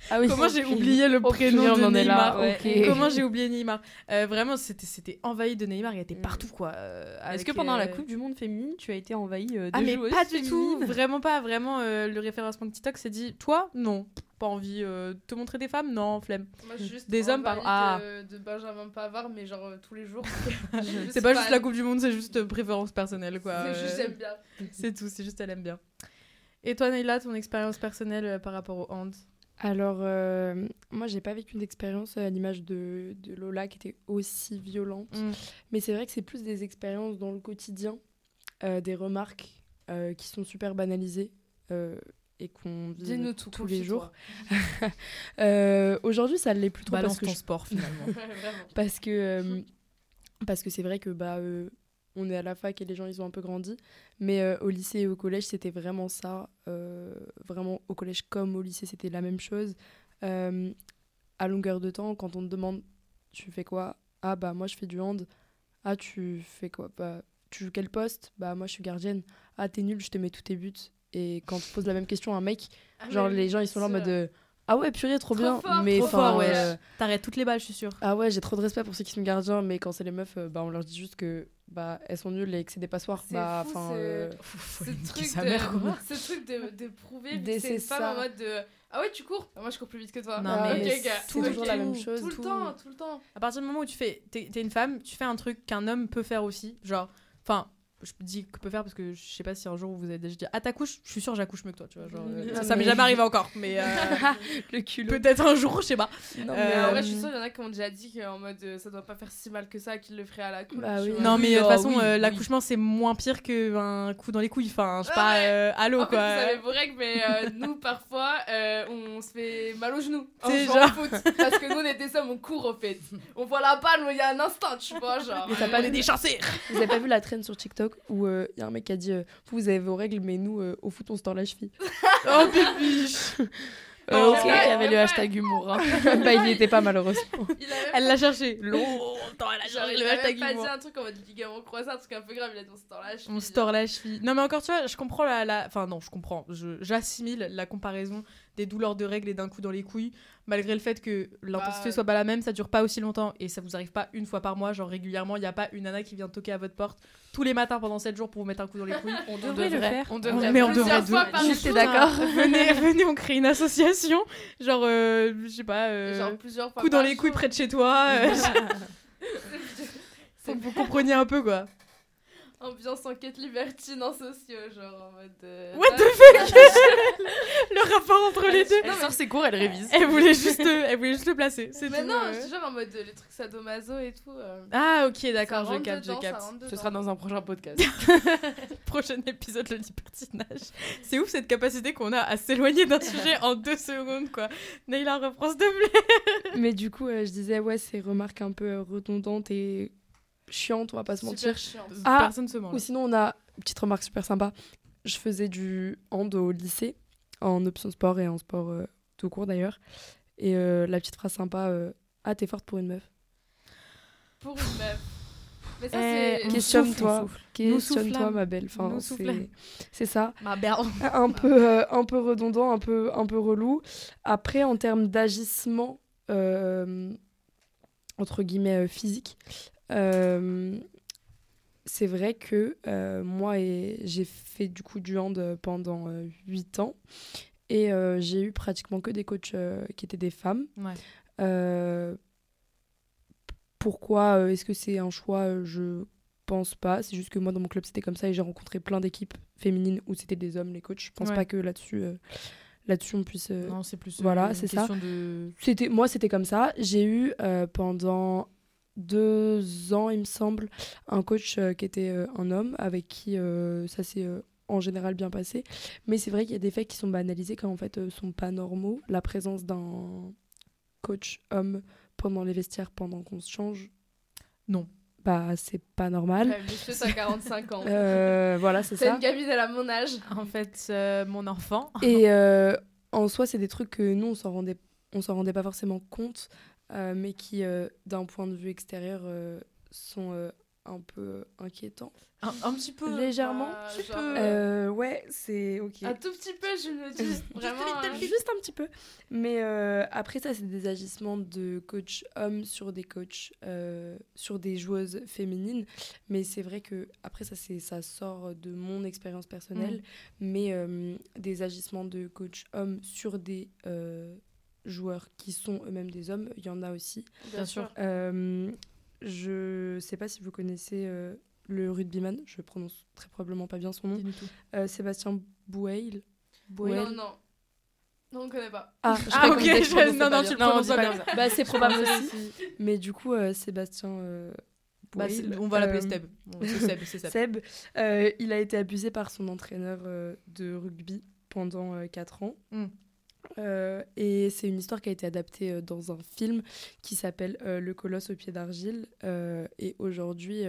Ah oui, Comment j'ai oublié le prénom de on en est là, Neymar. Comment j'ai oublié Neymar Euh, Vraiment, c'était c'était envahi de Neymar. Il était Mm. partout, quoi. euh, Est-ce que pendant la euh, Coupe du Monde féminine, tu as été envahie euh, de Ah mais joueuses pas du tout, vraiment pas, vraiment euh, le référencement de TikTok s'est dit toi non, Pas envie euh, de te montrer des femmes? Non, flemme. Moi, je suis juste Des hommes par- ah. de, de Benjamin Pavard, mais genre euh, tous les jours. [laughs] C'est pas juste la Coupe du Monde, c'est juste euh, préférence personnelle, quoi. C'est juste Euh, j'aime bien. C'est tout, c'est juste elle aime bien. Et toi, Naïla, ton expérience personnelle euh, par rapport au hand? Alors, euh, moi, j'ai pas vécu d'expérience à l'image de, de Lola qui était aussi violente. Mm. Mais c'est vrai que c'est plus des expériences dans le quotidien, euh, des remarques euh, qui sont super banalisées euh, et qu'on vit tout. tous les jours. [laughs] Euh, Aujourd'hui, ça l'est plus trop Balance parce que ton je- sport, finalement. [laughs] Parce que euh, parce que c'est vrai que bah euh, on est à la fac et les gens ils ont un peu grandi. Mais euh, au lycée et au collège c'était vraiment ça euh, vraiment au collège comme au lycée c'était la même chose. Euh, à longueur de temps quand on te demande tu fais quoi? Ah bah moi je fais du hand. Ah tu fais quoi? Bah tu joues quel poste? Bah moi je suis gardienne. Ah t'es nul je te mets tous tes buts. Et quand tu poses la même question à un mec Ah, genre les gens ils sont là en mode ah ouais purée trop, Trop bien. fort, mais trop enfin fort, ouais. euh, T'arrêtes toutes les balles, je suis sûre. ah ouais, j'ai trop de respect pour ceux qui sont gardiens, mais quand c'est les meufs, bah, on leur dit juste que bah, elles sont nulles et que c'est des passoires. Bah, enfin, c'est- euh, [laughs] ce truc, sa de, mère, quoi. [laughs] ce truc de, de prouver Des- que c'est une c'est femme ça. en mode de Ah ouais, tu cours? Bah, Moi, je cours plus vite que toi. Non, Ah, mais ok, mais gars. c'est toujours la même chose. Tout le tout. temps, tout le temps. À partir du moment où tu fais, t'es t'es une femme, tu fais un truc qu'un homme peut faire aussi. Genre, enfin, je dis que peut faire parce que je sais pas si un jour vous avez déjà dit Ah, t'accouches Je suis sûre, j'accouche mieux que toi, tu vois. Genre, euh, ça, ça m'est mais- jamais arrivé encore, mais euh, [laughs] le culot. peut-être un jour, je sais pas. Non, Euh, Mais en vrai, Euh, je suis sûre, il y en a qui ont déjà dit qu'en mode euh, ça doit pas faire si mal que ça, qu'ils le feraient à la cool. Bah oui. Non, mais de toute oh, façon, oui, euh, oui. l'accouchement c'est moins pire qu'un coup dans les couilles. Enfin, je sais pas, euh, allô En fait, quoi. vous avez vos règles, mais euh, [laughs] nous, parfois, euh, on se fait mal aux genoux en genre- foot. Parce que nous, on des hommes, on court au fait. On voit la balle, mais il y a un instinct, tu vois, genre. Mais t'as pas On est des Vous avez pas vu la traîne sur TikTok où il y a un mec qui a dit euh, Vous, vous avez vos règles, mais nous, euh, au foot, on se tord la cheville. [laughs] Oh, bibiche [laughs] Euh, Oh, ok, il y avait le hashtag humour. hein. [laughs] bah, il y était pas, malheureusement. Il Elle l'a cherché. Longtemps, elle a cherché il le a hashtag même pas humour. dit un truc en mode ligament croisé, un truc un peu grave, il a dit on se tord la cheville. On se tord la cheville. Non, mais encore, tu vois, je comprends la. la- Enfin, non, je comprends. Je- J'assimile la comparaison des douleurs de règles et d'un coup dans les couilles, malgré le fait que l'intensité Bah, soit pas la même, ça dure pas aussi longtemps et ça vous arrive pas une fois par mois, genre régulièrement. Il y a pas une nana qui vient toquer à votre porte tous les matins pendant 7 jours pour vous mettre un coup dans les couilles. On devrait le faire. On devrait. devrait. Mais on devrait t'es d'accord [laughs] venez, venez, on crée une association. Genre, euh, je sais pas, euh, Genre plusieurs fois coup dans les couilles près de chez toi. euh, [laughs] faut que vous compreniez un peu quoi. Ambiance enquête libertine en sociaux, genre en mode. euh, What the ah, [laughs] Le rapport entre les deux. Elle sort ses cours, elle révise. Elle voulait juste, euh, elle voulait juste le placer. C'est Mais tout, non, euh. je suis genre en mode euh, les trucs sadomaso et tout. euh, Ah ok d'accord, je capte, je capte. Ce sera dans un prochain podcast. [laughs] [laughs] Prochain épisode, le libertinage. C'est ouf cette capacité qu'on a à s'éloigner d'un sujet en deux secondes quoi. Naïla reprend s'il te plaît. Mais du coup, euh, je disais, ouais, ces remarques un peu redondantes et chiantes, on va pas se mentir. Super chiant. Ah, Personne se ment. Ou sinon, on a une petite remarque super sympa. Je faisais du hand au lycée, en option sport et en sport euh, tout court d'ailleurs. Et euh, la petite phrase sympa euh, Ah, t'es forte pour une meuf. Pour une meuf. Mais ça, Eh, Questionne-toi. Questionne-toi, ma belle. Enfin, c'est- ça. Ma un peu, euh, un peu redondant, un peu, un peu relou. Après, en termes d'agissement, euh, entre guillemets, euh, physique, euh, c'est vrai que euh, moi, j'ai fait du coup du hand pendant 8 ans. Et euh, j'ai eu pratiquement que des coachs euh, qui étaient des femmes. Ouais. Euh, pourquoi euh, est-ce que c'est un choix? Euh, Je pense pas. C'est juste que moi, dans mon club, c'était comme ça et j'ai rencontré plein d'équipes féminines où c'était des hommes, les coachs. Je pense Ouais. pas que là-dessus, euh, là-dessus, on puisse. euh, Non, c'est plus. euh, voilà, c'est ça. de. C'était moi, c'était comme ça. J'ai eu euh, pendant deux ans, il me semble, un coach euh, qui était euh, un homme avec qui euh, ça s'est euh, en général bien passé. Mais c'est vrai qu'il y a des faits qui sont banalisés quand en fait euh, sont pas normaux. La présence d'un coach homme pendant les vestiaires pendant qu'on se change. Non. Bah c'est pas normal. Monsieur, t'as 45 ans. [laughs] Euh, voilà, c'est C'est ça. une gamine, elle a mon âge. En fait, euh, mon enfant. Et [laughs] euh, en soi, c'est des trucs que nous, on s'en rendait, on s'en rendait pas forcément compte, euh, mais qui, euh, d'un point de vue extérieur, euh, sont euh, un peu inquiétant. Un, un petit peu. Légèrement. Bah, petit genre, peu. Euh, ouais, c'est ok. Un tout petit peu, je me dis. Vraiment. hein. Juste un petit peu. Mais euh, après ça, c'est des agissements de coach hommes sur des coachs, euh, sur des joueuses féminines. Mais c'est vrai que après ça, c'est ça sort de mon expérience personnelle. Mais euh, des agissements de coach hommes sur des euh, joueurs qui sont eux-mêmes des hommes, il y en a aussi. Bien sûr. Euh, je sais pas si vous connaissez euh, le rugbyman, je prononce très probablement pas bien son nom. Dis du tout. Euh, Sébastien Bouail. Non, non. Non, on connaît pas. Ah, [laughs] Ah, ok, je- non, pas non, tu le prononces on pas bien. Bah, c'est probable aussi. Mais du coup, euh, Sébastien euh, Bah, on va l'appeler euh. Bon, Seb, c'est Seb. [laughs] Seb, euh, il a été abusé par son entraîneur euh, de rugby pendant 4 ans. Mm. Euh, et c'est une histoire qui a été adaptée euh, dans un film qui s'appelle euh, Le colosse au pied d'argile. Et aujourd'hui,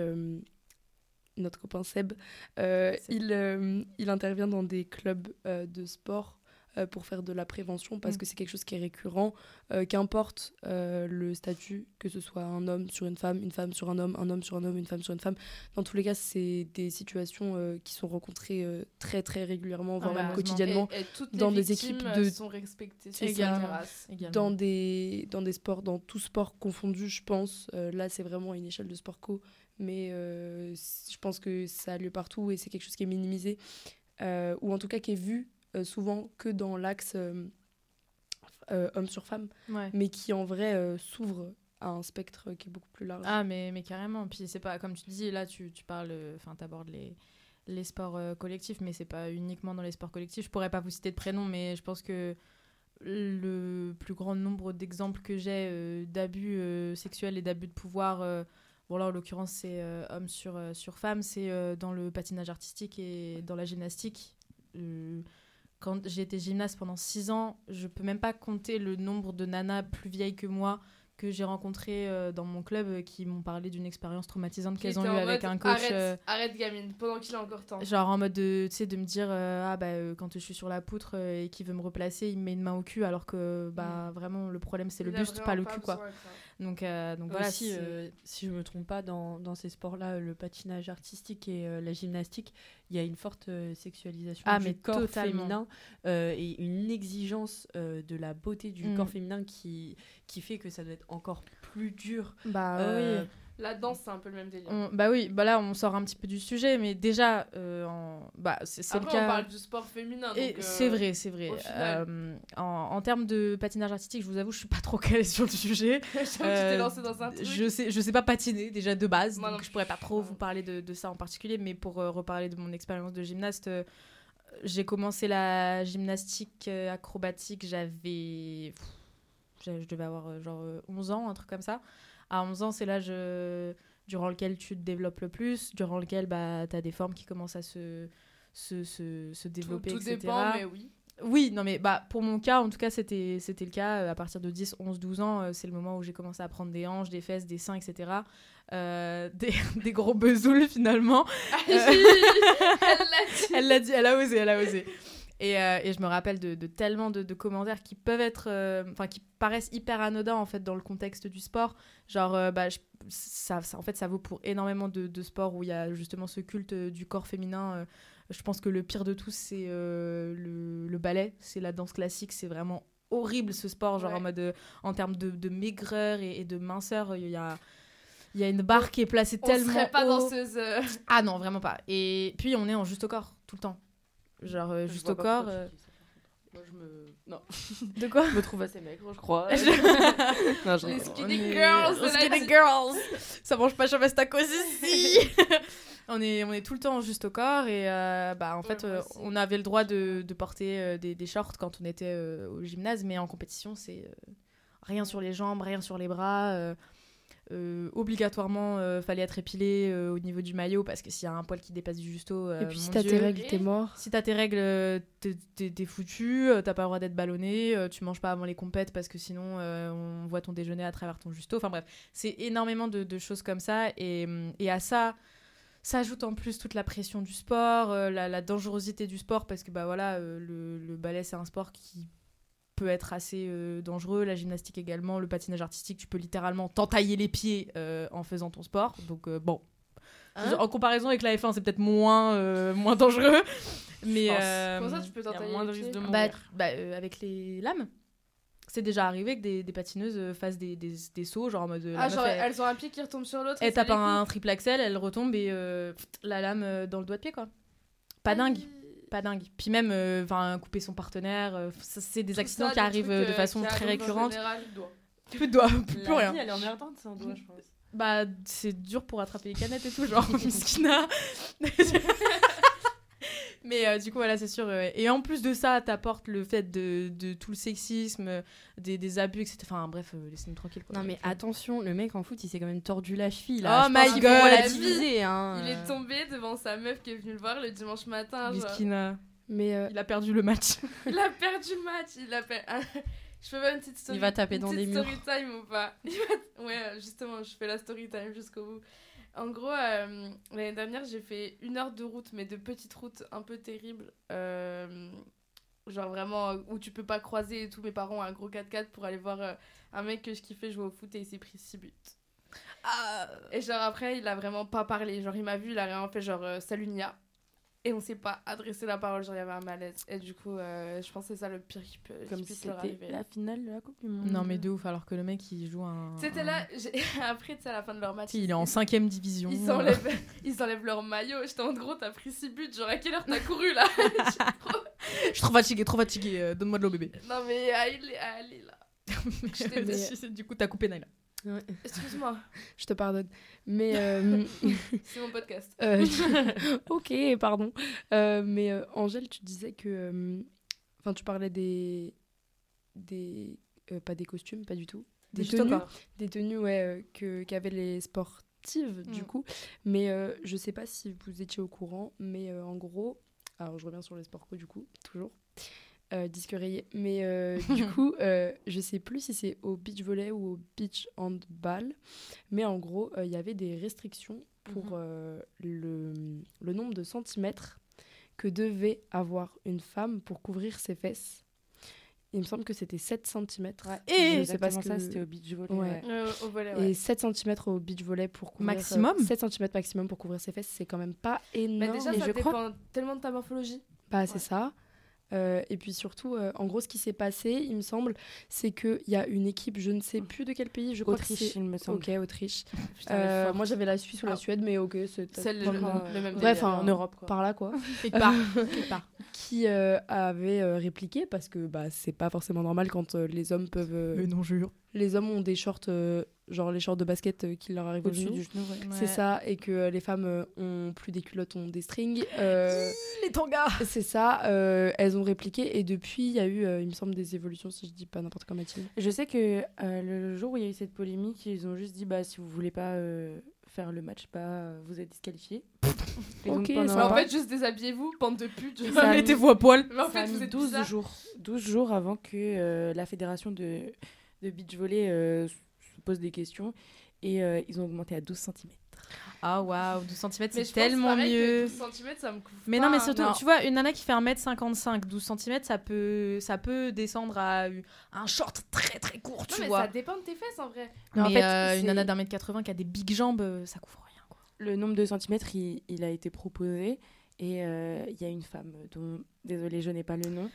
notre copain Seb. Il, il intervient dans des clubs de sport euh, pour faire de la prévention parce Mm. que c'est quelque chose qui est récurrent, euh, qu'importe euh, le statut, que ce soit un homme sur une femme, une femme sur un homme, un homme sur un homme, une femme sur une femme. Dans tous les cas, c'est des situations euh, qui sont rencontrées euh, très très régulièrement, voire même quotidiennement, Et, et toutes dans les des équipes de- sont respectées C'est sur. Également. dans des, dans des sports, dans tout sport confondu, je pense. Euh, là, c'est vraiment à une échelle de sport co, mais euh, je pense que ça a lieu partout et c'est quelque chose qui est minimisé, euh, ou en tout cas qui est vu souvent que dans l'axe euh, euh, homme sur femme, Ouais. mais qui en vrai euh, s'ouvre à un spectre qui est beaucoup plus large. Ah, mais, mais carrément. Puis c'est pas, comme tu dis, là, tu, tu parles, enfin, t'abordes les, les sports euh, collectifs, mais c'est pas uniquement dans les sports collectifs. Je pourrais pas vous citer de prénoms, mais je pense que le plus grand nombre d'exemples que j'ai euh, d'abus euh, sexuels et d'abus de pouvoir, euh, bon là en l'occurrence c'est euh, homme sur, euh, sur femme, c'est euh, dans le patinage artistique et dans la gymnastique. Quand j'ai été gymnaste pendant 6 ans, je peux même pas compter le nombre de nanas plus vieilles que moi que j'ai rencontrées euh, dans mon club euh, qui m'ont parlé d'une expérience traumatisante qu'elles ont eue avec un coach. Arrête, euh, arrête gamine, pendant qu'il a encore temps. Genre en mode de, de me dire, euh, ah bah quand je suis sur la poutre et qu'il veut me replacer, il me met une main au cul alors que bah vraiment le problème c'est le buste, pas le cul quoi. Donc, euh, donc voilà, Aussi, c'est- euh, si je me trompe pas, dans, dans ces sports-là, le patinage artistique et euh, la gymnastique, il y a une forte euh, sexualisation Ah, du mais corps totalement. féminin euh, et une exigence euh, de la beauté du Mm. corps féminin qui, qui fait que ça doit être encore plus dur. bah Euh, oui. La danse, c'est un peu le même délire. On- bah oui, bah là on sort un petit peu du sujet, mais déjà, euh, en... bah, c'est le cas. on parle du sport féminin. Et euh, c'est vrai, c'est vrai. Euh, en, en termes de patinage artistique, je vous avoue, je suis pas trop [laughs] calée sur le sujet. [laughs] Dans un truc. Je sais, je sais pas patiner déjà de base, Moi non donc je pourrais pas trop vous parler de, de ça en particulier, mais pour reparler de mon expérience de gymnaste, j'ai commencé la gymnastique acrobatique, j'avais. Je devais avoir genre euh, 11 ans, un truc comme ça. À 11 ans, c'est l'âge euh, durant lequel tu te développes le plus, durant lequel bah, tu as des formes qui commencent à se, se, se, se développer, tout etc. dépend, mais oui. Oui, non mais bah pour mon cas, en tout cas, c'était le cas euh, à partir de 10, 11, 12 ans, euh, c'est le moment où j'ai commencé à prendre des hanches, des fesses, des seins, etc. Euh, des, [laughs] des gros [laughs] besouls finalement. [laughs] Elle l'a dit. Elle l'a dit, elle a osé, elle a osé. Et, euh, et je me rappelle de, de tellement de, de commentaires qui peuvent être, euh, enfin qui paraissent hyper anodins en fait dans le contexte du sport. Genre, euh, bah, je- ça, ça- en fait, ça vaut pour énormément de, de sports où il y a justement ce culte du corps féminin. je pense que le pire de tous, c'est euh, le, le ballet, c'est la danse classique, c'est vraiment horrible ce sport, genre Ouais. en mode en termes de, de maigreur et, et de minceur, il y a il y a une barre qui est placée On tellement serait pas haut. danseuse. Ah non, vraiment pas. Et puis on est en juste au corps tout le temps. Genre euh, juste au corps. euh. Moi, je me. Non. [laughs] De quoi Je me trouve assez maigre, je crois. [laughs] non, je Les rigole. skinny On est- skinny girls. Ça mange pas chavastacos ici. [laughs] on est on est tout le temps juste au corps et euh, bah en Ouais, fait moi euh, aussi. on avait le droit de, de porter euh, des, des shorts quand on était euh, au gymnase mais en compétition c'est euh, rien sur les jambes, rien sur les bras. euh, euh, obligatoirement, euh, fallait être épilé euh, au niveau du maillot parce que s'il y a un poil qui dépasse du justo, Et puis si t'as tes règles, t'es mort. Si t'as tes règles, t'es- foutu, t'as pas le droit d'être ballonné, tu manges pas avant les compètes parce que sinon on voit ton déjeuner à travers ton justo. Enfin bref, c'est énormément de, de choses comme ça. Et, et à ça s'ajoute en plus toute la pression du sport, la, la dangerosité du sport parce que bah voilà, le, le ballet c'est un sport qui peut être assez euh, dangereux, la gymnastique également, le patinage artistique, tu peux littéralement t'entailler les pieds euh, en faisant ton sport. Donc euh, bon, Hein en comparaison avec la F1, c'est peut-être moins, moins dangereux. Mais Comment ça, tu peux t'entailler moins de de. Bah, bah, euh, avec les lames. C'est déjà arrivé que des, des patineuses fassent des, des, des sauts, genre en mode. Ah, meuf, genre, elle, elles ont un pied qui retombe sur l'autre. elle tape un, triple axel, elle retombe et euh, la lame dans le doigt de pied, quoi. Pas dingue. Pas dingue. Puis même, euh, enfin, couper son partenaire, euh, c'est des Tout accidents ça, qui des arrivent trucs, euh, de façon très récurrente. général, doigt. [laughs] Plus de doigts, plus La rien. vie, elle est emmerdante sans doigt, je pense. Bah, c'est dur pour attraper les canettes et tout, genre, [laughs] Miskina. [laughs] Mais euh, du coup, voilà, c'est sûr. euh, et en plus de ça, t'apportes le fait de, de tout le sexisme, euh, des, des abus, etc. Enfin, bref, euh, laissez-nous tranquille. Quoi. Non mais attention, le mec en foot, il s'est quand même tordu la cheville Oh là. Je my God. relativiser, hein. Il est tombé devant sa meuf qui est venue le voir le dimanche matin. Mais euh, Il a perdu le match. [laughs] Il a perdu le match. Il a per- Je peux faire une petite story. Il va taper une dans petite des murs. story time ou pas? [laughs] Va- Ouais, justement, je fais la story time jusqu'au bout. En gros, euh, l'année dernière, j'ai fait une heure de route, mais de petite route un peu terrible. Euh, genre vraiment où tu peux pas croiser et tout. Mes parents ont un gros 4x4 pour aller voir euh, un mec que je kiffais jouer au foot et il s'est pris 6 buts. Et genre après, il a vraiment pas parlé. Genre il m'a vu, il a rien fait, genre euh, salut Nia. Et on s'est pas adressé la parole, genre il y avait un malaise. Et du coup, euh, je pense que c'est ça le pire qui peut Comme qui si c'était arriver. la finale de la Coupe du Monde. non, mais de ouf, alors que le mec, il joue un. C'était un- là, j'ai- [laughs] après, tu sais, à la fin de leur match. Il est en cinquième division. Ils enlèvent, [laughs] ils enlèvent leur maillot. J'étais en gros, t'as pris 6 buts. Genre, à quelle heure t'as couru là? [laughs] Je suis trop fatiguée, trop fatiguée. euh, Donne-moi de l'eau, bébé. Non, mais allez, allez là. Déçue. du coup, t'as coupé Naila. Excuse-moi, [laughs] je te pardonne. Mais euh, [laughs] c'est mon podcast. [laughs] euh, ok, pardon. Euh, mais Angèle, tu disais que, enfin, tu parlais des, des, pas des costumes, pas du tout, des tenues, des tenues, ouais, que qu'avaient les sportives du Mm. coup. Mais je sais pas si vous étiez au courant, mais en gros, alors je reviens sur les sports co du coup, toujours. Euh, disque rayé. Mais euh, [laughs] du coup, euh, je sais plus si c'est au beach volley ou au beach handball. Mais en gros, euh, il y avait des restrictions pour Mhm. euh, le, le nombre de centimètres que devait avoir une femme pour couvrir ses fesses. Il me semble que c'était 7 cm. Et je sais pas ce ça, que- c'était au beach volley. Ouais. ouais. Euh, au volet, ouais. Et 7 cm au beach volley pour couvrir. Maximum? 7 cm maximum pour couvrir ses fesses, c'est quand même pas énorme. Mais déjà, Et ça je dépend crois tellement de ta morphologie. Bah, c'est Ouais. ça. Euh, et puis surtout, euh, en gros, ce qui s'est passé, il me semble, c'est qu'il y a une équipe, je ne sais plus de quel pays, je crois que Autriche, c'est... il me semble. Ok, Autriche. [laughs] Putain, Euh, moi, j'avais la Suisse ou la Ah. Suède, mais ok, c'est le, même Bref, délire. hein, en Europe, quoi. par là, quoi. Quelque [laughs] part. Quelque part. Qui euh, avait euh, répliqué, parce que bah, c'est pas forcément normal quand euh, les hommes peuvent... euh, Mais non, jure. les hommes ont des shorts, euh, genre les shorts de basket euh, qui leur arrivent Au-dessus du genou, ouais. C'est ça, et que euh, les femmes euh, ont plus des culottes, ont des strings. euh, Les tangas c'est ça, euh, elles ont répliqué, et depuis, il y a eu, euh, il me semble, des évolutions, si je dis pas n'importe quoi, Mathilde. Je sais que euh, le jour où il y a eu cette polémique, ils ont juste dit bah si vous voulez pas euh, faire le match, bah euh, vous êtes disqualifié. [laughs] Ok, pendant- en fait, juste déshabillez-vous, bande de mis- [laughs] Mettez-vous à poil. Mais en ça fait, a vous mis êtes 12 bizarres. jours, 12 jours avant que euh, la fédération de, de beach volley euh, se pose des questions et euh, ils ont augmenté à 12 cm. Ah waouh, 12 cm, Mais c'est tellement pareil que mieux. 12 cm, ça me couvre Mais pas, non, mais surtout, non. tu vois, une nana qui fait 1m55, 12 cm, ça peut, ça peut descendre à un short très très court, Non, tu mais vois. ça dépend de tes fesses en vrai. Mais Mais en fait, euh, une nana d'un mètre 80 qui a des big jambes, euh, ça couvre rien, quoi. Le nombre de centimètres, il, il a été proposé et euh, il y a une femme dont, désolée, je n'ai pas le nom,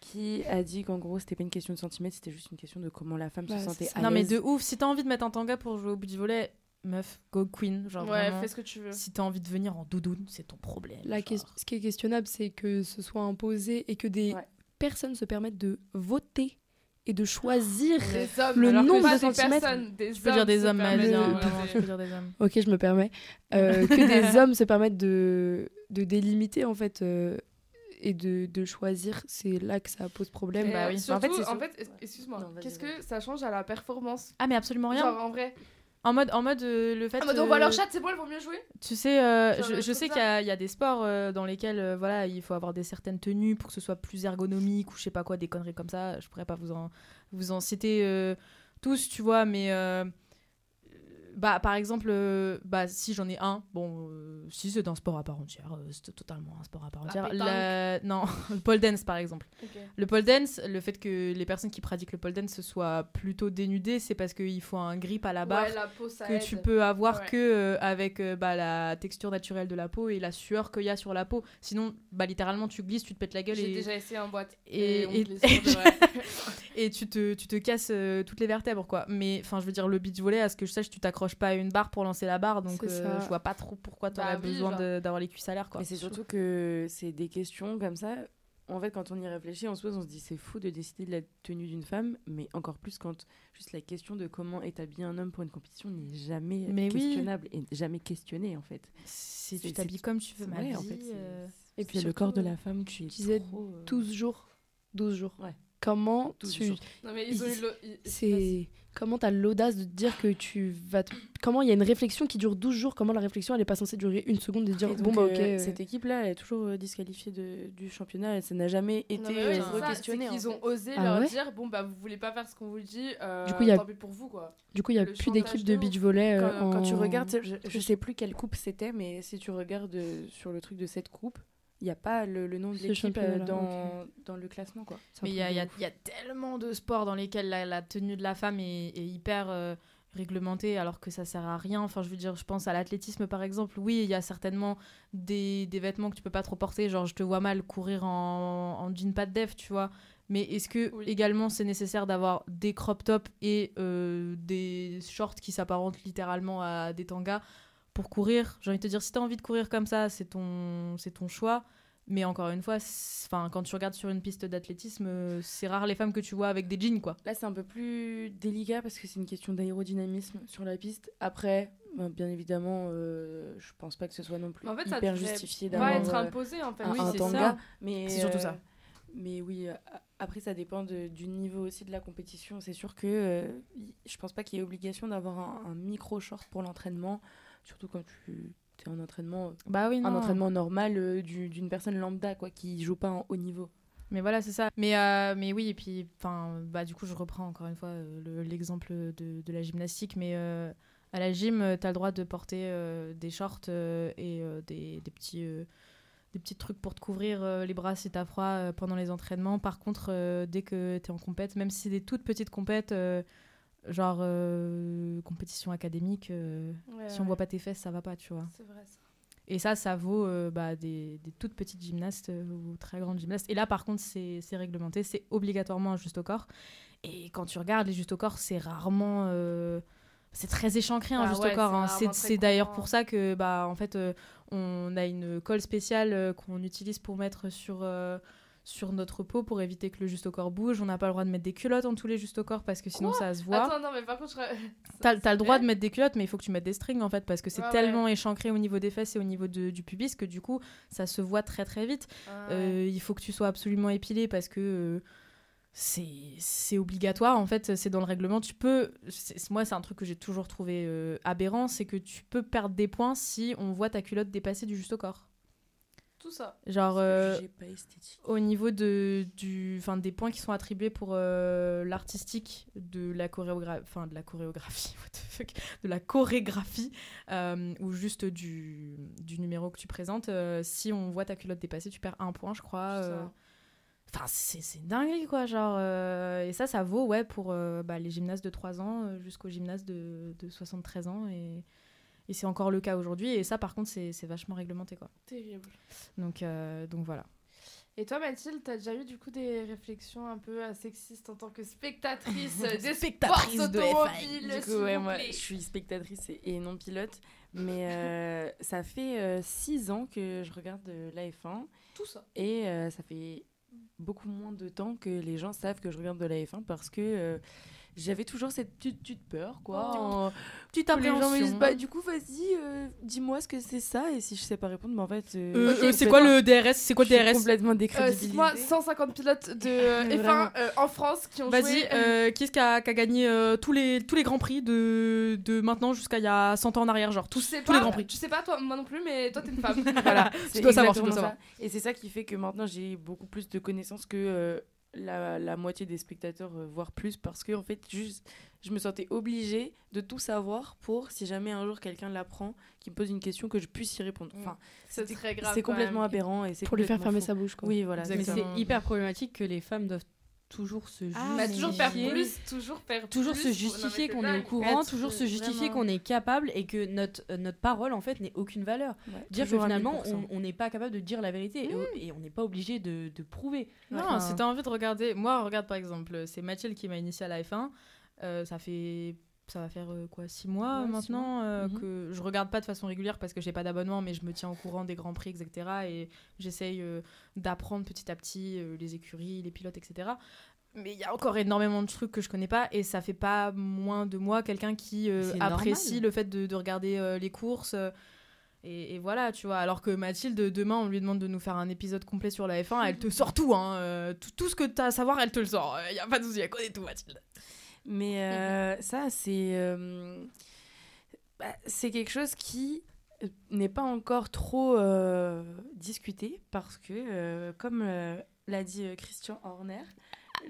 qui a dit qu'en gros, c'était pas une question de centimètres, c'était juste une question de comment la femme Bah, se c'est sentait à Non, mais l'aise. de ouf, si t'as envie de mettre un tanga pour jouer au beach volley, meuf, go queen. Genre Ouais, vraiment. fais ce que tu veux. Si t'as envie de venir en doudoune, c'est ton problème. La ce qui est questionnable, c'est que ce soit imposé et que des Ouais. personnes se permettent de voter et de choisir. Des hommes, Le alors que nombre de centimètres. des Je peux dire des hommes, ma permettent vie, de voter. vraiment, je peux dire des hommes. Ok, je me permets. Euh, [laughs] que des hommes se permettent de, de délimiter, en fait, euh, et de, de choisir, c'est là que ça pose problème. Bah oui. Surtout, En fait, en excuse-moi, qu'est-ce que ça change à la performance? Ah, mais absolument rien. Genre en vrai, En mode, en mode euh, le fait. en mode on voit euh, leur chat, c'est bon, elles vont mieux jouer Tu sais, euh, Genre, je, sais qu'il y, a- il y a des sports euh, dans lesquels euh, voilà, il faut avoir des certaines tenues pour que ce soit plus ergonomique ou je sais pas quoi, des conneries comme ça. Je pourrais pas vous en, vous en citer euh, tous, tu vois, mais euh, bah, par exemple, euh, bah, si j'en ai un, bon, euh, si c'est un sport à part entière, euh, c'est totalement un sport à part entière. La- Non, [laughs] le pole dance par exemple. Le pole dance, le fait que les personnes qui pratiquent le pole dance soient plutôt dénudées, c'est parce qu'il faut un grip à la barre Ouais, la peau, ça que aide. tu peux avoir Ouais. que avec bah, la texture naturelle de la peau et la sueur qu'il y a sur la peau. Sinon, bah, littéralement, tu glisses, tu te pètes la gueule J'ai et, déjà essayé en boîte. et- [laughs] tu te, tu te casses toutes les vertèbres, quoi. Mais enfin, je veux dire, le beach volley, à ce que je sache, tu t'accroches pas à une barre pour lancer la barre, donc euh, je vois pas trop pourquoi tu Bah oui, besoin d'avoir les cuisses à l'air, quoi. Mais c'est surtout que c'est des questions comme ça. En fait, quand on y réfléchit, on se pose, on se dit c'est fou de décider de la tenue d'une femme, mais encore plus quand juste la question de comment est habillé un homme pour une compétition n'est jamais Mais oui. questionnable et jamais questionnée en fait. Si tu t'habilles comme tu veux, ma vie. en fait, c'est- euh, Et puis le corps de euh, la femme qui est disais trop, euh, 12 jours. 12 jours. Ouais. Comment 12 tu. jours. Non, mais ils ont eu. le- ils- C'est. Comment t'as l'audace de te dire que tu vas. te- Comment il y a une réflexion qui dure 12 jours Comment la réflexion elle est pas censée durer une seconde et se dire Et bon bah euh, ok. euh, Cette équipe-là, elle est toujours euh, disqualifiée de, du championnat et ça n'a jamais été euh, re-questionné. en ont osé Ah leur ouais dire bon bah vous voulez pas faire ce qu'on vous dit euh, Du coup, il y a- tant pis pour vous quoi Du coup il y a le plus d'équipe de beach volley euh, quand, quand tu regardes, je, je sais plus quelle coupe c'était, mais si tu regardes sur le truc de cette coupe, il n'y a pas le, le nom de l'équipe euh, dans, dans le classement. quoi. Mais il y, a- truc il y a- y tellement de sports dans lesquels la, la tenue de la femme est, est hyper euh, réglementée alors que ça sert à rien. Enfin, je veux dire, je pense à l'athlétisme par exemple. Oui, il y a certainement des, des vêtements que tu peux pas trop porter. Genre, je te vois mal courir en, en jean pas de def, tu vois. Mais est-ce que Oui. également c'est nécessaire d'avoir des crop tops et euh, des shorts qui s'apparentent littéralement à des tangas? Pour courir J'ai envie de te dire, si tu as envie de courir comme ça, c'est ton, c'est ton choix. Mais encore une fois, enfin, quand tu regardes sur une piste d'athlétisme, euh, c'est rare les femmes que tu vois avec des jeans, quoi. Là, c'est un peu plus délicat parce que c'est une question d'aérodynamisme sur la piste. Après, ben, bien évidemment, euh, je pense pas que ce soit non plus en fait ça hyper devrait justifié pas d'avoir être euh, imposé en fait un, Oui, c'est tanga. ça. Mais, C'est surtout euh, ça. Mais oui, euh, a- après, ça dépend de- du niveau aussi de la compétition. C'est sûr que euh, je pense pas qu'il y ait obligation d'avoir un, un micro-short pour l'entraînement, surtout quand tu es en entraînement, Bah oui, un entraînement normal euh, du- d'une personne lambda quoi, qui joue pas en haut niveau. Mais voilà, c'est ça. Mais, euh, mais oui, et puis, enfin, bah, du coup, je reprends encore une fois euh, le- l'exemple de, de la gymnastique. Mais euh, à la gym, tu as le droit de porter euh, des shorts euh, et euh, des, des petits. euh, des petits trucs pour te couvrir euh, les bras si t'as froid euh, pendant les entraînements. Par contre, euh, dès que t'es en compète, même si c'est des toutes petites compètes, euh, genre euh, compétition académique, euh, Ouais, si on ouais. voit pas tes fesses, ça va pas, tu vois. c'est vrai ça Et ça, ça vaut euh, bah, des, des toutes petites gymnastes ou très grandes gymnastes. Et là, par contre, c'est réglementé, c'est obligatoirement un juste au corps. Et quand tu regardes les justes au corps, c'est rarement. c'est très échancré un Ah juste ouais, au corps. c'est hein. C'est très c'est d'ailleurs pour ça que, bah, en fait, euh, on a une colle spéciale euh, qu'on utilise pour mettre sur. euh, sur notre peau pour éviter que le juste au corps bouge. On n'a pas le droit de mettre des culottes en tous les justes au corps parce que sinon ça se voit. attends non mais par contre. T'as le droit de mettre des culottes, mais il faut que tu mettes des strings en fait, parce que c'est ouais. tellement échancré au niveau des fesses et au niveau de- du pubis que du coup ça se voit très très vite. Ah, Euh, il faut que tu sois absolument épilé parce que euh, c'est c'est obligatoire en fait, c'est dans le règlement. Tu peux, moi c'est un truc que j'ai toujours trouvé euh, aberrant, c'est que tu peux perdre des points si on voit ta culotte dépasser du juste au corps. Tout ça Genre. euh, au niveau de, du, enfin, des points qui sont attribués pour euh, l'artistique de la chorégraphie, enfin de la chorégraphie, [laughs] what the fuck, de la chorégraphie, euh, ou juste du, du numéro que tu présentes, euh, si on voit ta culotte dépasser, tu perds un point, je crois. Enfin, c'est dinguerie, quoi, genre. euh, et ça, ça vaut, ouais, pour euh, bah, les gymnastes de 3 ans jusqu'aux gymnastes de, de 73 ans. Et, et c'est encore le cas aujourd'hui. Et ça, par contre, c'est c'est vachement réglementé, quoi. terrible Donc, euh, donc voilà. et toi Mathilde t'as déjà eu du coup des réflexions un peu euh, sexistes en tant que spectatrice euh, [laughs] des Spectatrice sports de Du coup, ouais, moi, je suis spectatrice et, et non pilote. Mais euh, [laughs] ça fait euh, six ans que je regarde euh, la F1 tout ça et euh, ça fait beaucoup moins de temps que les gens savent que je regarde de la F1 parce que euh, j'avais toujours cette petite, petite peur, quoi. Oh. en- Petite les gens me appréhension. disent, bah, du coup, vas-y, euh, dis-moi ce que c'est ça. Et si je sais pas répondre, bah, en fait. euh, Euh, je euh, c'est quoi le DRS C'est quoi je le suis DRS complètement Euh, décrédibilisée. Cite-moi 150 pilotes de [laughs] euh, F1 Vraiment. euh, en France qui ont Vas-y, joué. euh, qui est-ce qui a, qui a gagné euh, tous, les, tous les grands prix de, de maintenant jusqu'à il y a 100 ans en arrière Genre Tu tous, sais tous les grands prix. Tu sais pas, toi, moi non plus, mais toi, t'es une femme. [laughs] Voilà, Tu c'est dois savoir, tu dois ça. Et c'est ça qui fait que maintenant j'ai beaucoup plus de connaissances que euh, la, la moitié des spectateurs, euh, voire plus, parce que en fait, juste, je me sentais obligée de tout savoir pour, si jamais un jour quelqu'un l'apprend, qui me pose une question, que je puisse y répondre. Enfin, C'est très grave. c'est complètement même. aberrant et c'est Pour lui faire fermer sa bouche, quoi. Oui, voilà. Mais c'est hyper problématique que les femmes doivent toujours se justifier. Ah, Bah, toujours faire plus, toujours faire toujours plus. se justifier qu'on est au courant, Être, toujours se justifier vraiment- qu'on est capable et que notre, euh, notre parole en fait n'ait aucune valeur. Ouais, Dire que finalement 1000%. on n'est pas capable de dire la vérité et- et, on n'est pas obligé de, de prouver. Non, Enfin, si t'as envie de regarder. Moi, regarde par exemple, c'est Mathilde qui m'a initié à la F1. Euh, ça fait. Ça va faire euh, quoi, six mois Ouais, six maintenant euh, Mhm. que je regarde pas de façon régulière parce que j'ai pas d'abonnement, mais je me tiens au courant des grands prix, etc. Et j'essaye euh, d'apprendre petit à petit euh, les écuries, les pilotes, etc. Mais il y a encore énormément de trucs que je connais pas et ça fait pas moins de moi quelqu'un qui normal. apprécie le fait de, de regarder les courses. et, et voilà, tu vois. Alors que Mathilde, demain, on lui demande de nous faire un épisode complet sur la F1, elle te sort tout, hein. tout, tout ce que t'as à savoir, elle te le sort. Il y a pas de souci, elle connaît tout, Mathilde. Mais [laughs] euh, ça, c'est euh, bah, c'est quelque chose qui euh, n'est pas encore trop euh, discuté parce que, comme l'a dit Christian Horner,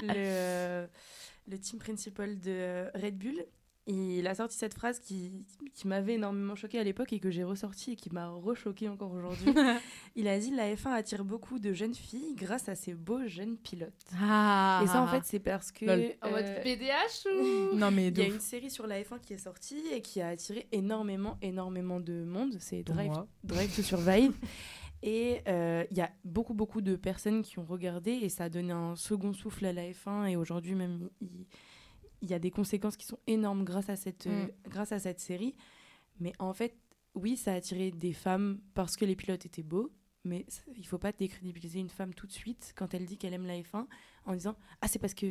le, [laughs] le team principal de Red Bull, il a sorti cette phrase qui, qui m'avait énormément choquée à l'époque et que j'ai ressortie et qui m'a rechoquée encore aujourd'hui. [laughs] il a dit La F1 attire beaucoup de jeunes filles grâce à ses beaux jeunes pilotes. Ah, et ça, en fait, c'est parce que. Lol. En mode euh, BDH ou [laughs] Non, mais il y a une série sur la F1 qui est sortie et qui a attiré énormément, énormément de monde. C'est Drive. Drive to Survive. [laughs] Et euh, il y a beaucoup, beaucoup de personnes qui ont regardé et ça a donné un second souffle à la F1. Et aujourd'hui, même, il, il y a des conséquences qui sont énormes grâce à cette, euh, Mm. grâce à cette série. Mais en fait, oui, ça a attiré des femmes parce que les pilotes étaient beaux. Mais il faut pas décrédibiliser une femme tout de suite quand elle dit qu'elle aime la F1 en disant Ah, c'est parce que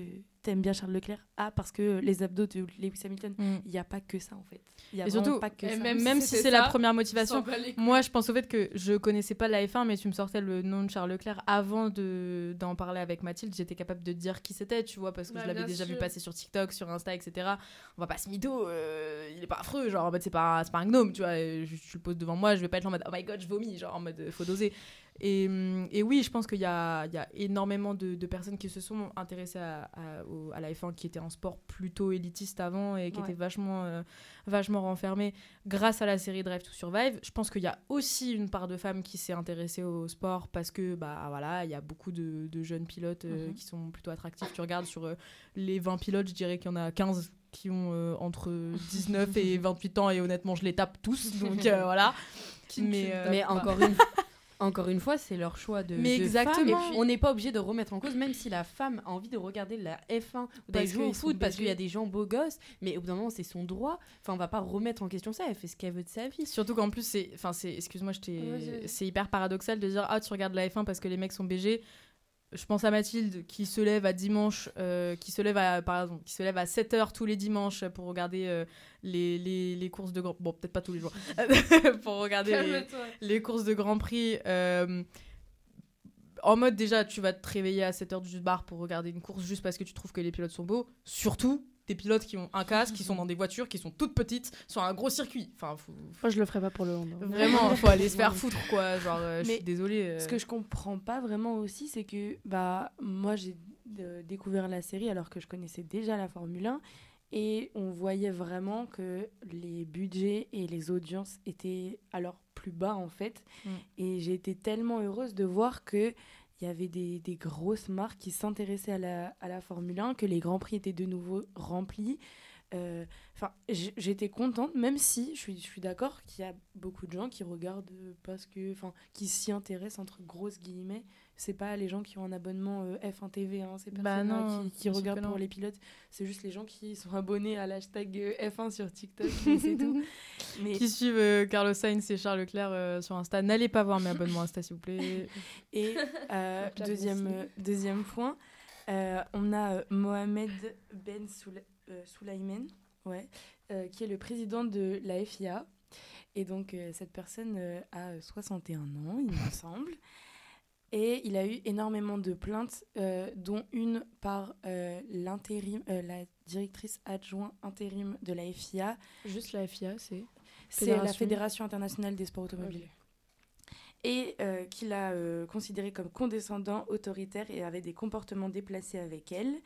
t'aimes bien Charles Leclerc? Ah, parce que les abdos de Lewis Hamilton. Mm. Il n'y a pas que ça en fait. Il y a Et surtout, pas que et ça. même Même, si c'est la première On motivation. Moi, je pense au fait que je connaissais pas la F1, mais tu me sortais le nom de Charles Leclerc avant de d'en parler avec Mathilde. J'étais capable de dire qui c'était, tu vois, parce que Bah, je l'avais déjà vu passer sur TikTok, sur Insta, etc. On va pas se mytho, euh, il est pas affreux, genre en mode c'est pas, c'est pas un gnome, tu vois. Je, je le pose devant moi, je vais pas être en mode oh my god, je vomis, genre en mode faut doser. Et, hum, et oui, je pense qu'il y a, il y a énormément de, de personnes qui se sont intéressées à, à, au- à la F1, qui était un sport plutôt élitiste avant et qui Ouais. était vachement, euh, vachement renfermé grâce à la série Drive to Survive. Je pense qu'il y a aussi une part de femmes qui s'est intéressée au sport parce que bah voilà, il y a beaucoup de, de jeunes pilotes euh, Mhm. qui sont plutôt attractifs. Tu regardes sur euh, les 20 pilotes, je dirais qu'il y en a 15 qui ont euh, entre 19 et [laughs] 28 ans et honnêtement, je les tape tous. [laughs] Donc euh, voilà. Qui Mais, euh. Mais encore une [laughs] encore une fois, c'est leur choix de, Mais de exactement. femme. Et puis- on n'est pas obligé de remettre en cause, même si la femme a envie de regarder la F1 ou d'aller jouer au foot parce qu'il y a des gens beaux gosses, mais au bout d'un moment, c'est son droit. Enfin, on va pas remettre en question ça. Elle fait ce qu'elle veut de sa vie. Surtout qu'en plus, c'est, enfin, c'est, excuse-moi, je t'ai- c'est hyper paradoxal de dire ah tu regardes la F1 parce que les mecs sont BG. Je pense à Mathilde qui se lève à dimanche, euh, qui se lève à par exemple, qui se lève à 7h tous les dimanches pour regarder euh, les, les, les courses de grand bon peut-être pas tous les jours [laughs] pour regarder les, les courses de Grand Prix. euh, en mode déjà, tu vas te réveiller à 7h du bar pour regarder une course juste parce que tu trouves que les pilotes sont beaux. Surtout des pilotes qui ont un casque, qui sont dans des voitures, qui sont toutes petites, sur un gros circuit. Enfin, faut- Moi, je le ferais pas pour le hand. hein. [laughs] vraiment, faut aller se faire [laughs] foutre, quoi. Genre, euh, je Mais suis désolée. euh. Ce que je comprends pas vraiment aussi, c'est que bah moi j'ai euh, découvert la série alors que je connaissais déjà la Formule 1 et on voyait vraiment que les budgets et les audiences étaient alors plus bas en fait. Mm. Et j'ai été tellement heureuse de voir que il y avait des, grosses marques qui s'intéressaient à la, à la Formule 1, que les grands prix étaient de nouveau remplis. Euh, Enfin, j'étais contente, même si je suis, je suis d'accord qu'il y a beaucoup de gens qui regardent parce que, enfin, qui s'y intéressent entre grosses guillemets. C'est pas les gens qui ont un abonnement euh, F1 TV, hein, ces Bah qui, qui regardent pour les pilotes. C'est juste les gens qui sont abonnés à l'hashtag euh, F1 sur TikTok, c'est tout. [laughs] Mais Qui suivent euh, Carlos Sainz et Charles Leclerc sur Insta. N'allez pas voir mes abonnements Insta, s'il vous plaît. [laughs] Et [laughs] deuxième, deuxième point, on a Mohamed Ben euh, Soulaimen, ouais, euh, qui est le président de la FIA. Et donc, euh, cette personne euh, a 61 ans, il me [laughs] semble. Et il a eu énormément de plaintes, euh, dont une par euh, l'intérim, euh, la directrice adjointe intérim de la FIA, Juste la FIA, c'est. c'est la Fédération. Internationale des sports automobiles. et euh, qu'il a euh, considéré comme condescendant, autoritaire et avait des comportements déplacés avec elle.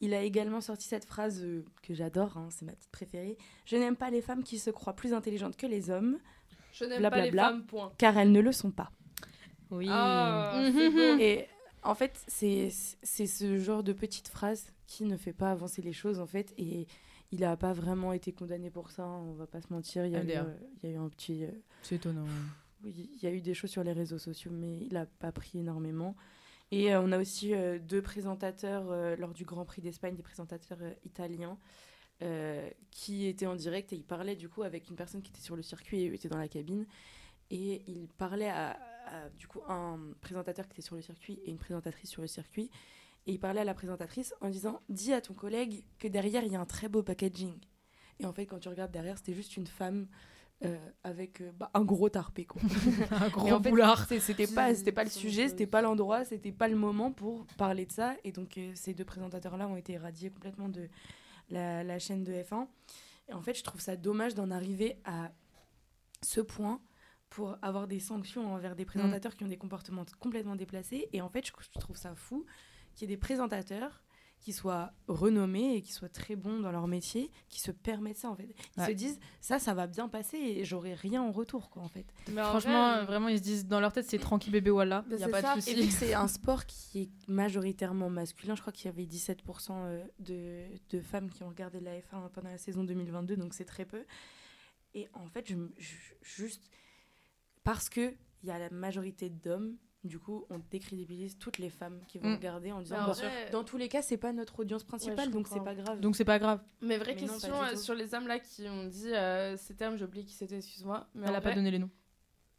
Il a également sorti cette phrase euh, que j'adore, hein, c'est ma petite préférée. Je n'aime pas les femmes qui se croient plus intelligentes que les hommes, Je n'aime pas les femmes, point. car elles ne le sont pas. Oui. Ah, [laughs] beau. Et en fait, c'est c'est ce genre de petite phrase qui ne fait pas avancer les choses, en fait. Et il n'a pas vraiment été condamné pour ça, hein, on va pas se mentir. Il y a, eu, LDR. euh, il y a eu un petit. euh, C'est étonnant. oui, il y a eu des choses sur les réseaux sociaux, mais il n'a pas pris énormément. Et euh, on a aussi euh, deux présentateurs euh, lors du Grand Prix d'Espagne, des présentateurs italiens, qui étaient en direct et ils parlaient du coup avec une personne qui était sur le circuit et eux étaient dans la cabine. Et ils parlaient à, à, du coup un présentateur qui était sur le circuit et une présentatrice sur le circuit. Et il parlait à la présentatrice en disant Dis à ton collègue que derrière il y a un très beau packaging. Et en fait, quand tu regardes derrière, c'était juste une femme euh, avec euh, bah, un gros tarpé. Quoi. [laughs] Un gros en fait, boulard. C'était pas, c'était pas le sujet, c'était pas l'endroit, c'était pas le moment pour parler de ça. Et donc, euh, ces deux présentateurs-là ont été éradiés complètement de la, la chaîne de F1. Et en fait, je trouve ça dommage d'en arriver à ce point pour avoir des sanctions envers des présentateurs qui ont des comportements complètement déplacés. Et en fait, je, je trouve ça fou qu'il y ait des présentateurs qui soient renommés et qui soient très bons dans leur métier, qui se permettent ça en fait. Ils Ouais. se disent ça, ça va bien passer et j'aurai rien en retour quoi en fait. Mais en Franchement, vrai, euh, vraiment, ils se disent dans leur tête, c'est tranquille bébé, voilà. Bah, Il y a c'est pas ça. de souci. c'est un [laughs] sport qui est majoritairement masculin, je crois qu'il y avait 17% euh, de, de femmes qui ont regardé la F1 pendant la saison 2022, donc c'est très peu. Et en fait, je, me- je- juste parce que il y a la majorité d'hommes, du coup, on décrédibilise toutes les femmes qui vont Mm. regarder en disant bah, vrai- dans tous les cas, c'est pas notre audience principale, je donc c'est pas grave. Donc c'est pas grave. Mais vraie Mais non, pas question du euh, sur les hommes là qui ont dit euh, ces termes, j'ai oublié qui c'était, excuse-moi. Mais Elle a pas vrai- donné les noms.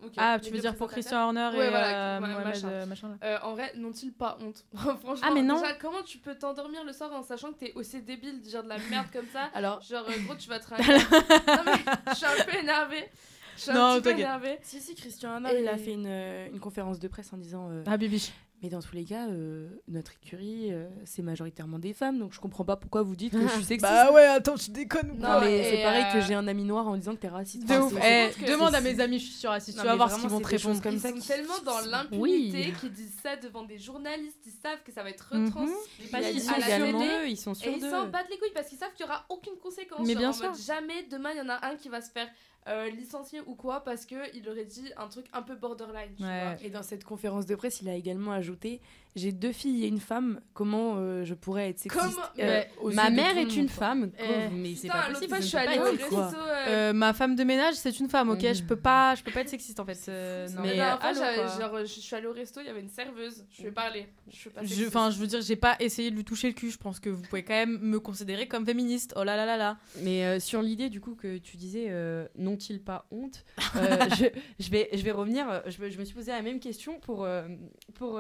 Ok, Ah, tu veux dire pour. Christian Horner Ouais, et voilà, euh, ouais, Mohamed, machin. euh, machin là. Euh, en vrai, n'ont-ils pas honte [laughs] Franchement, Ah, mais non. déjà, comment tu peux t'endormir le soir en sachant que t'es aussi débile, de dire de la merde comme ça [laughs] Alors, Genre, euh, gros, tu vas te [laughs] rincer. non, mais je suis un peu énervée. Je suis Non, un petit peu énervée. si, si, Christian Et- il a fait une, euh, une conférence de presse en disant euh, Ah, bibiche. Mais dans tous les cas, euh, notre écurie, euh, c'est majoritairement des femmes, donc je comprends pas pourquoi vous dites que je suis [laughs] sexiste. Bah ouais, attends, tu déconnes ou Non, Non, mais et, c'est pareil euh, que j'ai un ami noir en disant que t'es raciste. De Enfin, ouf. Eh, c'est- demande à mes amis, je suis sûre, raciste. Tu vas voir qu'ils vont te répondre. comme Ils ça sont qui- tellement dans l'impunité Oui. qu'ils disent ça devant des journalistes, ils savent que ça va être retransmis Pas Il a qu'ils sont d'eux, ils sont Et sûrs ils d'eux. s'en battent les couilles parce qu'ils savent qu'il n'y aura aucune conséquence. Mais bien sûr. jamais demain il y en a un qui va se faire euh, licencier ou quoi parce qu'il aurait dit un truc un peu borderline. Tu Ouais. vois. Et dans cette conférence de presse, il a également ajouté J'ai deux filles et une femme, comment euh, je pourrais être sexiste Comment- Mais aux Ma mère est une femme. Eh, mais c'est pas possible. fois, je suis allée au euh, Euh, ma femme de ménage, c'est une femme, ok. Je peux pas, je peux pas être sexiste en fait. euh, non. Mais, allô, genre, je suis allée au resto, il y avait une serveuse. Je lui ai parlé. Je suis pas Je- sexiste. Enfin, je veux dire, j'ai pas essayé de lui toucher le cul. Je pense que vous pouvez quand même me considérer comme féministe. Oh là là là là. Mais euh, sur l'idée du coup que tu disais, euh, n'ont-ils pas honte euh, [laughs] je, je vais, je vais revenir. euh, Je, me- je me suis posé la même question pour, euh, pour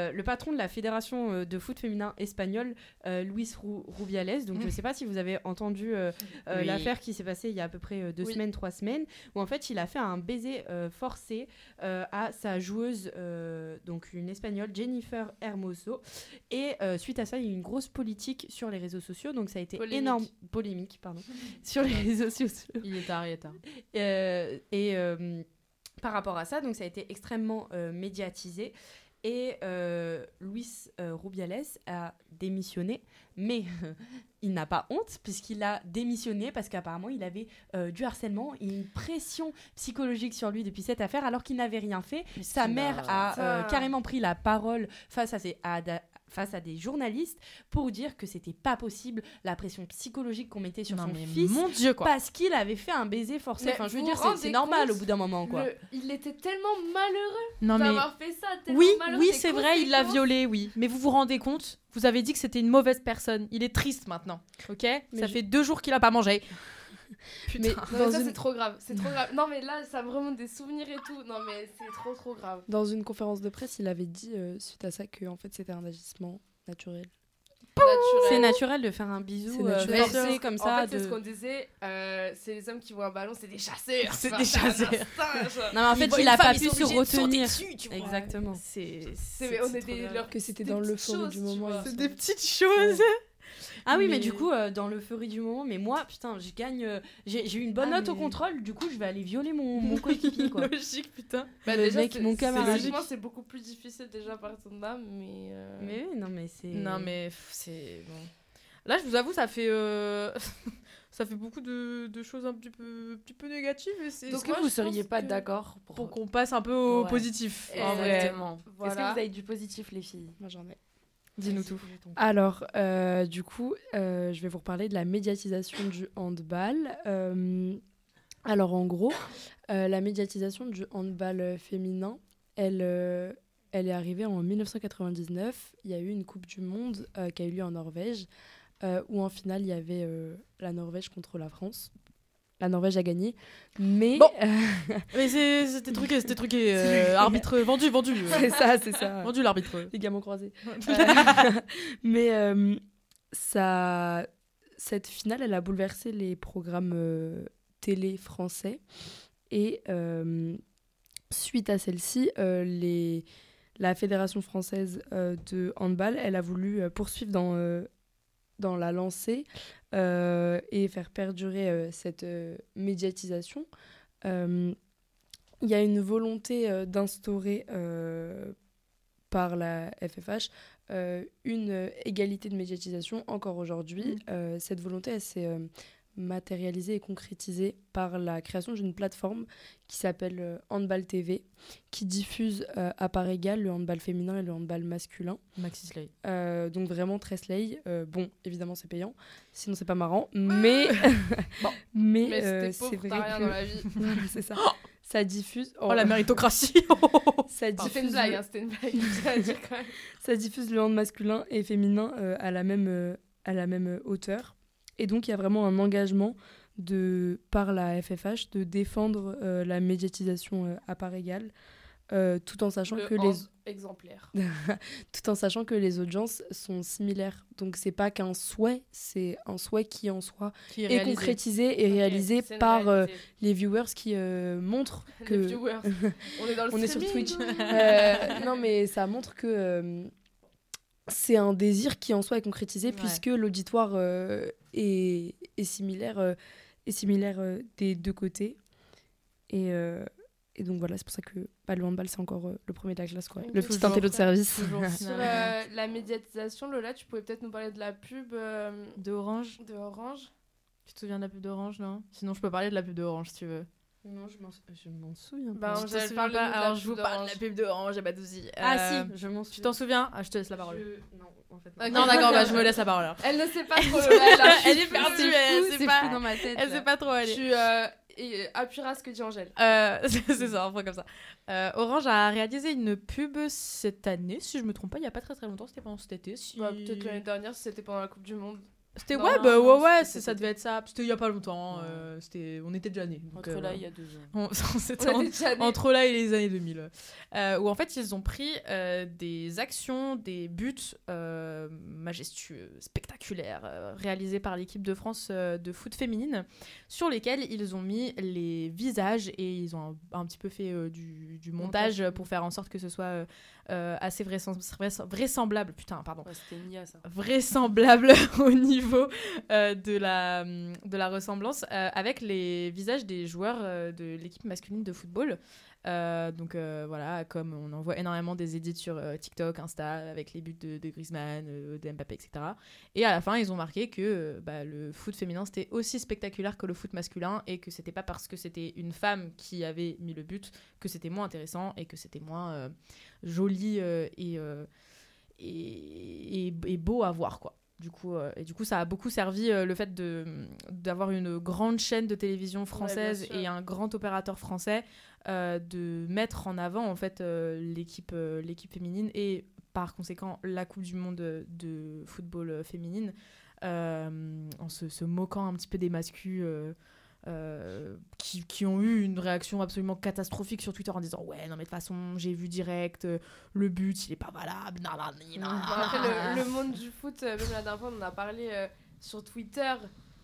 euh, le patron de la fédération euh, de foot féminin espagnole, euh, Luis Ru- Rubiales. Donc je ne sais pas si vous avez entendu euh, euh, Oui. l'affaire qui s'est passée il y a à peu près deux Oui. semaines, trois semaines, où en fait il a fait un baiser euh, forcé euh, à sa joueuse, euh, donc une espagnole, Jennifer Hermoso. Et euh, suite à ça, il y a eu une grosse politique sur les réseaux sociaux. Donc ça a été Polémique. énorme polémique, pardon, [laughs] sur les réseaux sociaux. Il est tard, il est tard. Euh, et euh, par rapport à ça, donc ça a été extrêmement euh, médiatisé. Et euh, Luis euh, Rubiales a démissionné, mais [laughs] il n'a pas honte puisqu'il a démissionné parce qu'apparemment il avait euh, du harcèlement et une pression psychologique sur lui depuis cette affaire alors qu'il n'avait rien fait. Sa mère a euh, carrément pris la parole face à, ses- à face à des journalistes pour dire que c'était pas possible la pression psychologique qu'on mettait sur Non, son mais fils mon dieu quoi. parce qu'il avait fait un baiser forcé. Mais Enfin, je veux dire, c'est- normal au bout d'un moment, quoi. Le- il était tellement malheureux Non mais d'avoir fait ça. tellement oui, malheureux oui, c'est vrai, il l'a violée, oui. Mais vous vous rendez compte Vous avez dit que c'était une mauvaise personne. Il est triste maintenant, ok? Ça je- fait deux jours qu'il a pas mangé. Putain. Mais Non, mais Dans ça, une- c'est trop grave. C'est trop grave. Non, mais là, ça me remonte des souvenirs et tout. Non, mais c'est trop, trop grave. Dans une conférence de presse, il avait dit euh, suite à ça que en fait c'était un agissement naturel. C'est Naturel. de faire un bisou euh, forcé comme ça. En fait, c'est ce qu'on disait. euh, c'est les hommes qui voient un ballon, c'est des chasseurs. [laughs] C'est des [laughs] chasseurs. Non, mais en fait, il a pas pu se retenir. dessus, tu vois. Exactement. C'est on grave. leurs- Que c'était dans petites l'euphorie choses, du moment, C'est des petites choses. Ah oui, mais, Mais- du coup, euh, dans l'euphorie du moment, mais moi, putain, je gagne. euh, j'ai j'ai eu une bonne Ah, note au mais- contrôle, du coup, je vais aller violer mon, mon coéquipier, [laughs] quoi. Logique, putain. Bah, Le déjà, mec, c'est- mon c'est- camarade. Logiquement, c'est beaucoup plus difficile déjà par ton dame, mais. euh, Mais oui, non, mais c'est. Non, mais pff, c'est bon. Là, je vous avoue, ça fait euh, [laughs] ça fait beaucoup de, de choses un petit peu, un petit peu négatives. et c'est- Est-ce Donc que moi, vous je seriez pense pas que- d'accord pour, pour qu'on passe un peu au Ouais. positif. En vrai. Exactement. Est-ce que Voilà. vous avez du positif, les filles? Moi, j'en ai. Dis-nous tout. Alors, euh, du coup, euh, je vais vous reparler de la médiatisation du handball. Euh, alors, en gros, la médiatisation du handball féminin, elle, elle est arrivée en 1999. Il y a eu une Coupe du Monde qui a eu lieu en Norvège, où en finale, il y avait la Norvège contre la France. La Norvège a gagné, mais... Bon. euh, [laughs] Mais c'était truqué, c'était truqué. [laughs] euh, arbitre vendu, vendu. euh. c'est ça, c'est ça. [laughs] vendu l'arbitre. Les gamins croisés. Euh, mais ça, cette finale, elle a bouleversé les programmes télé français. Et suite à celle-ci, les, la Fédération française de handball, elle a voulu poursuivre dans, dans la lancée euh, et faire perdurer euh, cette euh, médiatisation. Il y a une volonté d'instaurer par la FFH euh, une euh, égalité de médiatisation encore aujourd'hui. Mm. Euh, cette volonté, elle s'est matérialisée et concrétisée par la création d'une plateforme qui s'appelle euh, Handball TV, qui diffuse euh, à part égale le handball féminin et le handball masculin. Maxi Slay. Euh, donc vraiment très slay. Euh, bon, évidemment c'est payant, sinon c'est pas marrant. Mais, [laughs] [laughs] Bon. mais, Mais c'est vrai rien que dans la vie. [laughs] Voilà, c'est ça. ça diffuse. Oh, la méritocratie. ça C'était diffuse, une blague, hein, c'était une blague. ça diffuse le hand masculin et féminin à la même à la même hauteur. Et donc il y a vraiment un engagement de par la FFH de défendre euh, la médiatisation euh, à part égale, euh, tout en sachant Le que les exemplaire. [laughs] tout en sachant que les audiences sont similaires. Donc c'est pas qu'un souhait, c'est un souhait qui en soi Qui est concrétisé et réalisé par euh, les viewers qui euh, montrent [laughs] que Les viewers. [laughs] On est dans le On est sur Twitch. non, mais ça montre que c'est un désir qui en soi est concrétisé Ouais. puisque l'auditoire euh, est, est similaire, euh, est similaire euh, des deux côtés. Et, euh, et donc voilà, c'est pour ça que bah, le handball, c'est encore euh, le premier de la classe. Quoi. Le petit Toujours. intello de service. Sur [laughs] euh, la médiatisation, Lola, tu pouvais peut-être nous parler de la pub euh, De Orange. de Orange? Tu te souviens de la pub d'Orange, non? Sinon, je peux parler de la pub d'Orange si tu veux. Non, je m'en je m'en souviens Bah, pas. Tu te souviens pas la Alors, pub je vous parle de la pub d'Orange, de soucis. Ah Euh, si, je m'en Tu souviens. t'en souviens ah, Je te laisse la parole. Je- Non, en fait. Non, d'accord, bah, je me laisse la parole alors. Elle ne sait pas trop. [laughs] Elle, est perdue, elle sait c'est pas. dans ma tête. Elle là. sait pas trop aller. Tu euh, et- appuieras ce que dit Angèle. Euh, c'est [laughs] c'est ça, un peu comme ça. Euh, Orange a réalisé une pub cette année, si je me trompe pas, il y a pas très très longtemps, c'était pendant cet été. Si... Bah, Peut-être l'année dernière, si c'était pendant la Coupe du Monde. C'était Non, ouais, non, bah non, ouais, ouais, c'était cet ça devait être ça. C'était il y a pas longtemps. Ouais. euh, c'était, on était déjà nés. donc, Entre euh, là, il y a deux ans. on- [laughs] On c'était en- était déjà nés. entre là et les années 2000. euh, où en fait ils ont pris euh, des actions, des buts euh, majestueux, spectaculaires, euh, réalisés par l'équipe de France euh, de foot féminine, sur lesquels ils ont mis les visages et ils ont un, un petit peu fait euh, du, du montage Montage. pour faire en sorte que ce soit euh, assez vraisem- vraisem- vraisemblable. Putain, pardon Ouais, C'était Nia, ça. vraisemblable [laughs] au niveau euh, de, la, de la ressemblance euh, avec les visages des joueurs de l'équipe masculine de football. Euh, donc euh, voilà, comme on en voit énormément des edits sur euh, TikTok, Insta, avec les buts de, de Griezmann, de Mbappé, etc. Et à la fin, ils ont marqué que bah, le foot féminin c'était aussi spectaculaire que le foot masculin et que c'était pas parce que c'était une femme qui avait mis le but que c'était moins intéressant et que c'était moins joli et, et, et- et beau à voir quoi. Du coup, euh, et du coup, ça a beaucoup servi euh, le fait d'avoir une grande chaîne de télévision française et un grand opérateur français de mettre en avant en fait euh, l'équipe euh, l'équipe féminine et par conséquent la Coupe du Monde de, football euh, féminine euh, en se, se moquant un petit peu des euh, euh, qui, qui ont eu une réaction absolument catastrophique sur Twitter en disant ouais non mais de toute façon j'ai vu direct euh, le but il est pas valable nan, nan, nan, nan, Bon, après, le, le monde du foot, euh, même la dernière fois, on en a parlé euh, sur Twitter.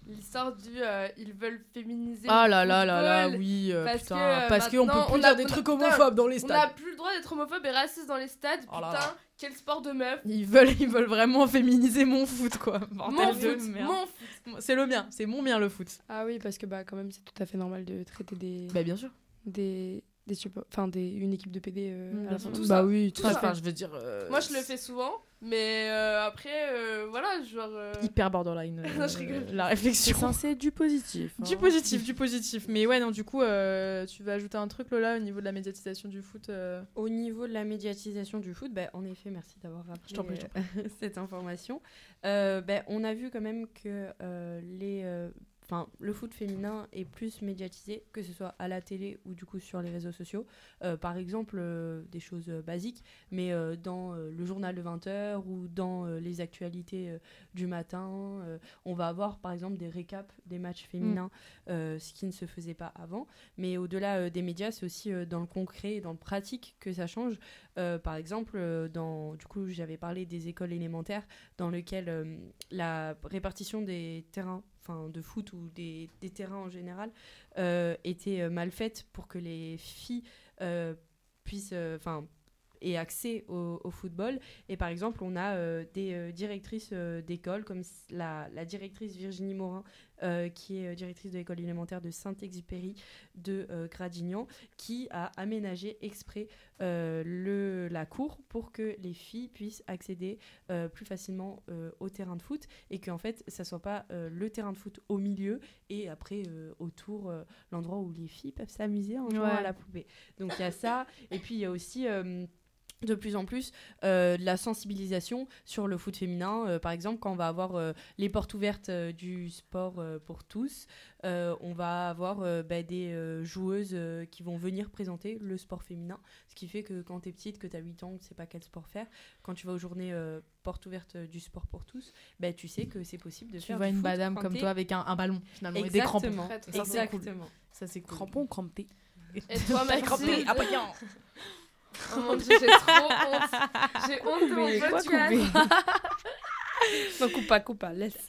L'histoire du euh, ils veulent féminiser. Ah là là là là, oui, euh, parce putain. que, euh, parce qu'on peut plus on dire a- des on a- trucs putain, homophobes dans les On n'a stades. plus le droit d'être homophobe et raciste dans les stades. Oh là Putain, là. quel sport de meuf. Ils veulent, ils veulent vraiment féminiser mon foot, quoi. Mon de foot, merde. mon foot. C'est le mien, c'est mon mien le foot. Ah oui, parce que bah quand même c'est tout à fait normal de traiter des Bah bien sûr. des des enfin des une équipe de PD euh, Mm, à bien la sûr. fin. Tout bah oui, tout. Enfin, je veux dire. euh, Moi, je le fais souvent, mais euh, après, euh, voilà, genre. euh, Hyper borderline. euh, [laughs] Non, je rigole. La C'est réflexion. censé être du positif. hein. Du positif, du positif. Mais ouais, non, du coup, euh, tu vas ajouter un truc, Lola, au niveau de la médiatisation du foot. euh, Au niveau de la médiatisation du foot, bah, en effet, merci d'avoir rappelé Je t'en prie, je t'en euh, [laughs] cette information. Euh, bah, on a vu quand même que euh, les, le foot féminin est plus médiatisé, que ce soit à la télé ou du coup sur les réseaux sociaux. Euh, par exemple, euh, des choses euh, basiques, mais dans le journal de 20h ou dans les actualités du matin, on va avoir par exemple des récaps des matchs féminins, euh, ce qui ne se faisait pas avant. Mais au-delà des médias, c'est aussi dans le concret et dans le pratique que ça change. Par exemple, dans, du coup, j'avais parlé des écoles élémentaires dans lesquelles la répartition des terrains enfin de foot ou des, terrains en général euh, était euh, mal faite pour que les filles euh, puissent enfin aient accès au, football. Et par exemple on a des directrices d'école comme la directrice Virginie Morin euh, qui est euh, directrice de l'école élémentaire de Saint-Exupéry de euh, Gradignan qui a aménagé exprès le, la cour pour que les filles puissent accéder plus facilement au terrain de foot et qu'en fait ça soit pas le terrain de foot au milieu et après autour l'endroit où les filles peuvent s'amuser en jouant Ouais. à la poupée. Donc il y a ça et puis il y a aussi de plus en plus euh, de la sensibilisation sur le foot féminin. Euh, par exemple, quand on va avoir euh, les portes ouvertes euh, du sport euh, pour tous, euh, on va avoir euh, bah, des euh, joueuses euh, qui vont venir présenter le sport féminin. Ce qui fait que quand tu es petite, que tu as 8 ans, tu ne sais pas quel sport faire, quand tu vas aux journées euh, portes ouvertes du sport pour tous, bah, tu sais que c'est possible de Tu faire vois du une foot madame comme toi avec un, un ballon, finalement, et des crampons. Exactement. Ça, c'est cool. Exactement. Ça, c'est cool. Crampon, crampé. Et toi, [laughs] T'as Maxime crampé, ah. [laughs] Oh mon dieu, j'ai trop honte. J'ai honte de mon podcast. [laughs] non, coupe pas, coupe pas, laisse.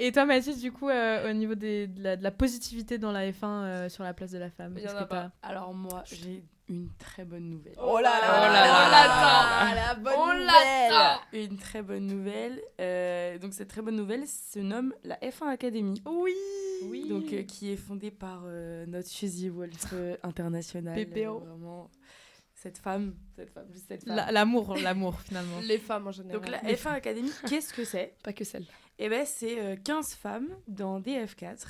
Et toi, Mathis, du coup, euh, au niveau des- de, la, de la positivité dans la F1 euh, sur la place de la femme, Il y en est-ce a que t'as- Alors moi, j'ai une très bonne nouvelle. Oh là là, Oh là là on là l'attend. la bonne On nouvelle. l'attend. Une très bonne nouvelle. Euh, donc cette très bonne nouvelle se nomme la F1 Academy. Oui Oui. Donc euh, qui est fondée par euh, notre Suzy Wolf euh, international. PPO. vraiment cette femme, cette femme, juste cette femme. La- L'amour, [laughs] l'amour, finalement. Les femmes en général. Donc la F1 Academy, qu'est-ce que c'est? Pas que celle. Eh ben c'est euh, 15 femmes dans des F4.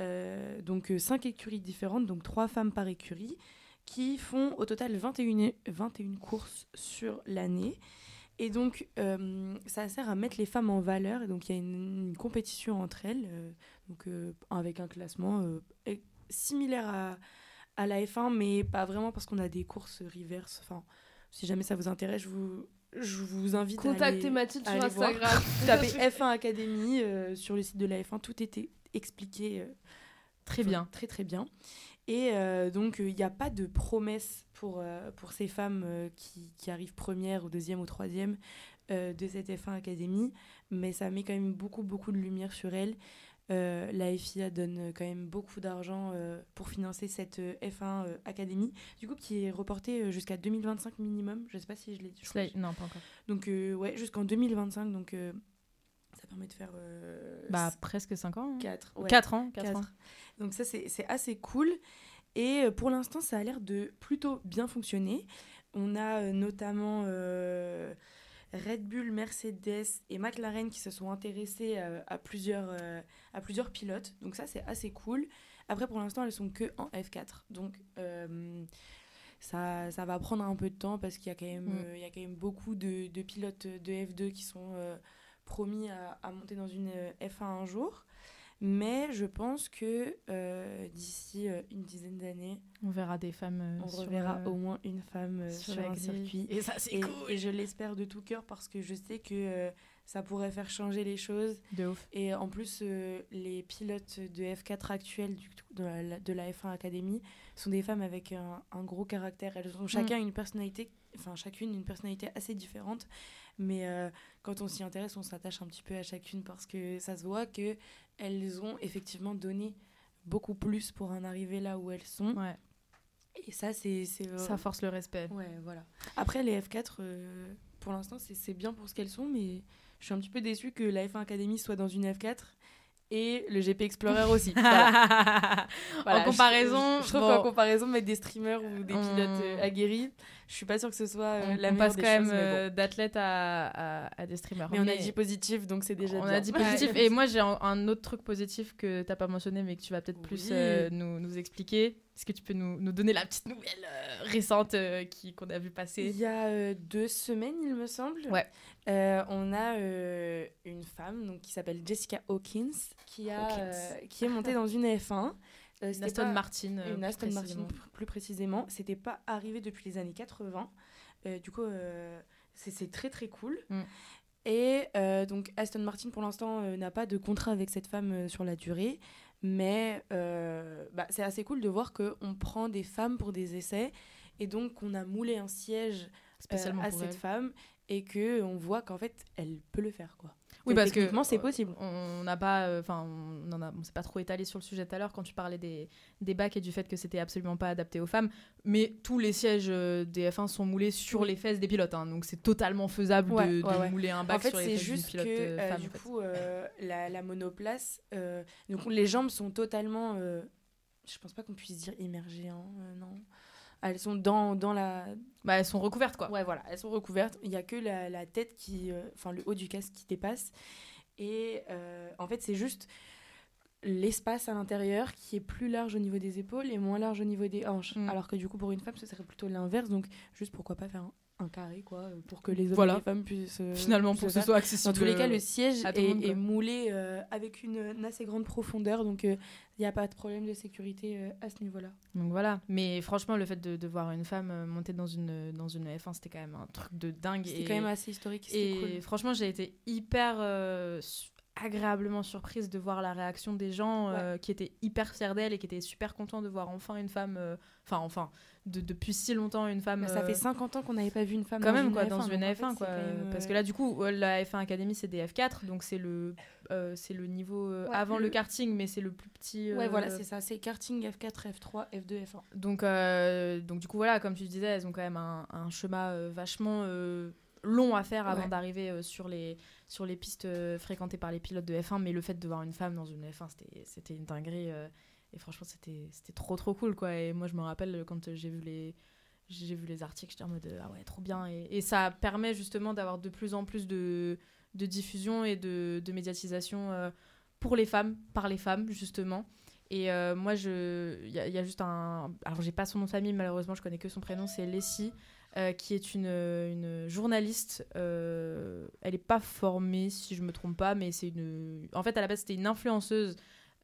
Euh, donc 5 écuries différentes, donc 3 femmes par écurie, qui font au total 21, et- 21 courses sur l'année. Et donc, euh, ça sert à mettre les femmes en valeur. Et donc, il y a une, une compétition entre elles, euh, donc, euh, avec un classement euh, similaire à, à la F1, mais pas vraiment parce qu'on a des courses reverse. Enfin, si jamais ça vous intéresse, je vous, je vous invite à Contactez aller, Mathilde sur. Instagram. [laughs] tapez F1 Academy euh, sur le site de la F1. Tout était expliqué euh, Très bien. Très, très bien. Et euh, donc, il n'y a pas de promesse pour, euh, pour ces femmes euh, qui, qui arrivent première ou deuxième ou troisième euh, de cette F1 Academy, mais ça met quand même beaucoup, beaucoup de lumière sur elles. Euh, la FIA donne quand même beaucoup d'argent euh, pour financer cette euh, F1 euh, Academy, du coup qui est reportée jusqu'à 2025 minimum. Je sais pas si je l'ai dit. je Non, pas encore. donc ouais, jusqu'en 2025, donc ça permet de faire Bah, presque 5 ans. 4 ouais, 4 ans. 4 quatre. ans. Donc ça c'est assez cool et pour l'instant ça a l'air de plutôt bien fonctionner. On a notamment Red Bull, Mercedes et McLaren qui se sont intéressés euh, à, plusieurs, euh, à plusieurs pilotes. Donc ça c'est assez cool. Après pour l'instant elles sont que en F4. Donc euh, ça, ça va prendre un peu de temps parce qu'il y, a quand même, Mm. il y a quand même beaucoup de, de pilotes de F2 qui sont promis à, à monter dans une euh, F1 un jour. Mais je pense que euh, d'ici euh, une dizaine d'années, On verra des femmes. euh, on reverra au moins une femme euh, sur sur, un circuit. Et ça, c'est cool. et je l'espère de tout cœur parce que je sais que ça pourrait faire changer les choses. De ouf. Et en plus, les pilotes de F4 actuels du, de, la, de la F1 Academy sont des femmes avec un, un gros caractère. Elles ont chacun une personnalité enfin chacune une personnalité assez différente. Mais euh, quand on s'y intéresse, on s'attache un petit peu à chacune parce que ça se voit que elles ont effectivement donné beaucoup plus pour en arriver là où elles sont. Ouais. Et ça, c'est. Ça force le respect. Ouais, voilà. Après, les F4, euh, pour l'instant, c'est, bien pour ce qu'elles sont, mais je suis un petit peu déçue que la F1 Academy soit dans une F4 et le GP Explorer aussi. [laughs] Voilà. Voilà, en comparaison, je, je trouve bon, qu'en comparaison, mettre des streamers ou des pilotes euh, aguerris, je suis pas sûre que ce soit euh, on, la on meilleure passe des quand même choses, mais bon. euh, d'athlètes à, à, à des streamers. Mais on a dit positif, donc c'est déjà on bien. a dit positif. Et moi, j'ai un, un autre truc positif que t'as pas mentionné, mais que tu vas peut-être plus euh, nous, nous expliquer. Est-ce que tu peux nous, nous donner la petite nouvelle euh, récente qui qu'on a vu Il passer y a deux semaines, il me semble, Ouais. on a une femme donc, qui s'appelle Jessica Hawkins qui, a, Hawkins. qui est montée dans une F1. Euh, Une Aston pas- Martin. euh, Une plus Aston précisément. pr- plus précisément. C'était pas arrivé depuis les années 80. Euh, du coup, c'est très très cool. Mm. Et donc Aston Martin pour l'instant n'a pas de contrat avec cette femme sur la durée. Mais bah, c'est assez cool de voir qu'on prend des femmes pour des essais. Et donc qu'on a moulé un siège Spécialement à cette elle. femme. Et qu'on voit qu'en fait, elle peut le faire. Quoi. Oui, parce que c'est euh, possible. On n'a pas, enfin, on en a, on s'est pas trop étalé sur le sujet tout à l'heure quand tu parlais des, des bacs et du fait que c'était absolument pas adapté aux femmes. Mais tous les sièges euh, des F1 sont moulés sur les fesses des pilotes, hein, donc c'est totalement faisable Ouais, de, de ouais, ouais. mouler un bac En fait, sur les fesses juste que pilote euh, euh, femme. du en fait. coup, euh, la, la monoplace, euh, donc les jambes sont totalement, euh, je pense pas qu'on puisse dire immergées, hein, euh, non. Elles sont dans, dans la. Bah, elles sont recouvertes quoi. Ouais, voilà, elles sont recouvertes. Il y a que la, la tête qui. euh, Enfin, le haut du casque qui dépasse. Et euh, en fait, c'est juste l'espace à l'intérieur qui est plus large au niveau des épaules et moins large au niveau des hanches. Mm. Alors que du coup, pour une femme, ce serait plutôt l'inverse. Donc, juste pourquoi pas faire un, un carré, quoi, euh, pour que les hommes Voilà. et les femmes puissent. euh, Finalement, pour que ce soit accessible. Dans tous les cas, euh, le siège est, monde, est moulé euh, avec une, une assez grande profondeur, donc il n'y a pas de problème de sécurité euh, à ce niveau-là. Donc voilà. Mais franchement, le fait de, de voir une femme euh, monter dans une, dans une F1, c'était quand même un truc de dingue. C'était quand même assez historique, Et cool. franchement, j'ai été hyper euh, agréablement surprise de voir la réaction des gens euh, qui étaient hyper fiers d'elle et qui étaient super contents de voir enfin une femme, euh, enfin enfin, de- depuis si longtemps une femme. Bah, ça euh, fait 50 ans qu'on n'avait pas vu une femme quand dans même une quoi F1, dans une en F1 fait, quoi même, parce euh, que là du coup euh, la F1 Academy c'est des F4 donc c'est le euh, c'est le niveau euh, Ouais, avant le... le- karting mais c'est le plus petit Ouais, euh, voilà, c'est ça. C'est karting F4, F3, F2, F1. donc, euh, donc du coup, voilà, comme tu disais, elles ont quand même un, un chemin euh, vachement euh, long à faire avant Ouais. d'arriver euh, sur, les, sur les pistes euh, fréquentées par les pilotes de F1. Mais le fait de voir une femme dans une F1, c'était- une dinguerie. euh, et franchement, c'était trop, trop cool. Quoi. Et moi, je me rappelle euh, quand j'ai vu les... J'ai vu les articles, j'étais en mode ah ouais, trop bien. Et, ça permet justement d'avoir de plus en plus de, de diffusion et de, de médiatisation pour les femmes, par les femmes, justement. Et moi, il y, a- juste un. Alors, j'ai pas son nom de famille, malheureusement, je connais que son prénom, c'est Leslie, euh, qui est une, une journaliste. euh, elle est pas formée, si je me trompe pas, mais c'est une. En fait, à la base, c'était une influenceuse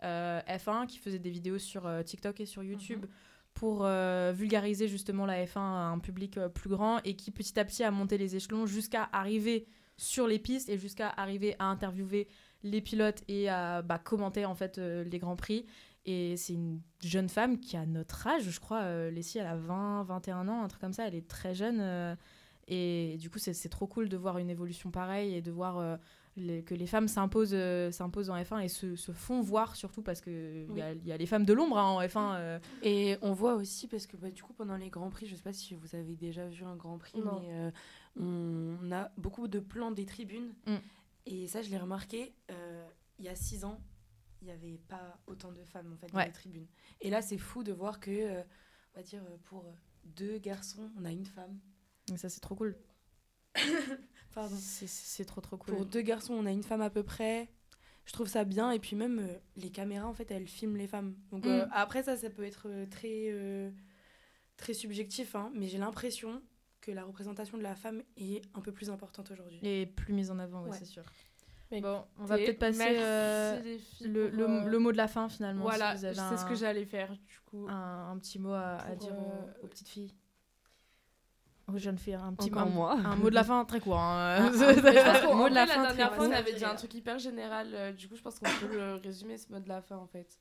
euh, F1 qui faisait des vidéos sur TikTok et sur YouTube. Pour vulgariser justement la F1 à un public plus grand et qui petit à petit a monté les échelons jusqu'à arriver sur les pistes et jusqu'à arriver à interviewer les pilotes et à bah, commenter en fait les grands prix. Et c'est une jeune femme qui a notre âge, je crois. Euh, Leslie, elle a 20, 21 ans, un truc comme ça. Elle est très jeune. euh, et du coup, c'est trop cool de voir une évolution pareille et de voir euh, les- que les femmes s'imposent euh, s'imposent en F1 et se, se font voir surtout parce qu'il Oui. y, a, il y a les femmes de l'ombre hein, en F1. euh. Et on voit aussi, parce que bah, du coup, pendant les Grands Prix, je sais pas si vous avez déjà vu un Grand Prix, Non. mais on a beaucoup de plans des tribunes. Mm. Et ça, je l'ai remarqué, il y a six ans, il n'y avait pas autant de femmes en fait, dans Ouais. les tribunes. Et là, c'est fou de voir que, euh, on va dire, euh, pour deux garçons, on a une femme. Donc ça, c'est trop cool. [coughs] Pardon. C'est- trop, trop cool. Pour deux garçons, on a une femme à peu près. Je trouve ça bien. Et puis même, euh, les caméras, en fait, elles filment les femmes. Donc Mm. euh, après, ça, ça peut être euh, très, euh, très subjectif. hein, mais j'ai l'impression que la représentation de la femme est un peu plus importante aujourd'hui. Et plus mise en avant, ouais, Ouais. c'est sûr. Bon, on va peut-être passer euh, le, pour, le, euh, le mot de la fin finalement. Voilà, c'est ce que j'allais faire du coup. un, un petit mot à, dire euh, aux, aux petites filles Aux jeunes filles, un petit Encore un, moi. un mot de la fin très court. hein. [laughs] Pense qu'en mot de la fin la dernière fois, on avait dit un truc hyper général. du coup, je pense qu'on peut le résumer, ce mot de la fin, en fait.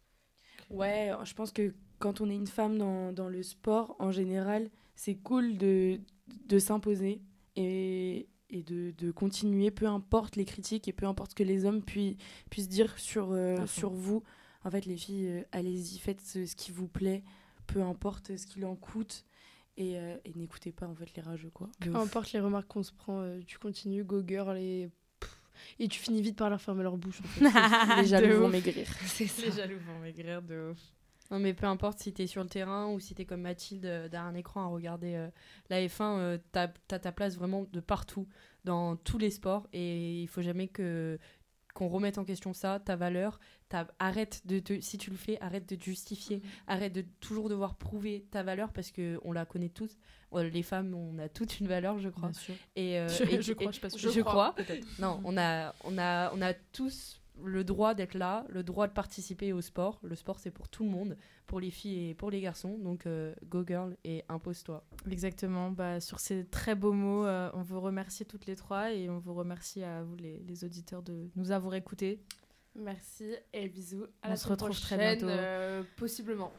Ouais, je pense que quand on est une femme dans, dans le sport, en général, c'est cool de, de s'imposer et, et de, de continuer, peu importe les critiques et peu importe ce que les hommes puis, puissent dire sur, euh, sur vous. En fait, les filles, euh, allez-y, faites ce, ce qui vous plaît, peu importe ce qu'il en coûte. Et, euh, et n'écoutez pas en fait les rageux quoi. Peu importe les remarques qu'on se prend, euh, tu continues, go girl, et, tu finis vite par leur fermer leur bouche. en fait. [laughs] les jaloux vont maigrir. C'est ça. Les jaloux vont maigrir de ouf. Non, mais peu importe si t'es sur le terrain ou si t'es comme Mathilde euh, derrière un écran à regarder euh, la F1, euh, t'as t'as ta place vraiment de partout, dans tous les sports. Et il faut jamais que qu'on remette en question ça, ta valeur. Ta, arrête de te, si tu le fais, arrête de te justifier, arrête de toujours devoir prouver ta valeur parce que on la connaît tous. Euh, Les femmes, on a toute une valeur, je crois. Bien sûr. Et, euh, Je- [laughs] et- je et- crois, je sûre. je, Je crois. crois, Non, on a, on a, on a tous le droit d'être là, le droit de participer au sport. Le sport, c'est pour tout le monde, pour les filles et pour les garçons. Donc, euh, go girl et impose-toi. Exactement. Bah, sur ces très beaux mots, euh, on vous remercie toutes les trois et on vous remercie à vous, les, les auditeurs, de nous avoir écoutés. Merci et bisous. À On la se retrouve très bientôt. euh, possiblement.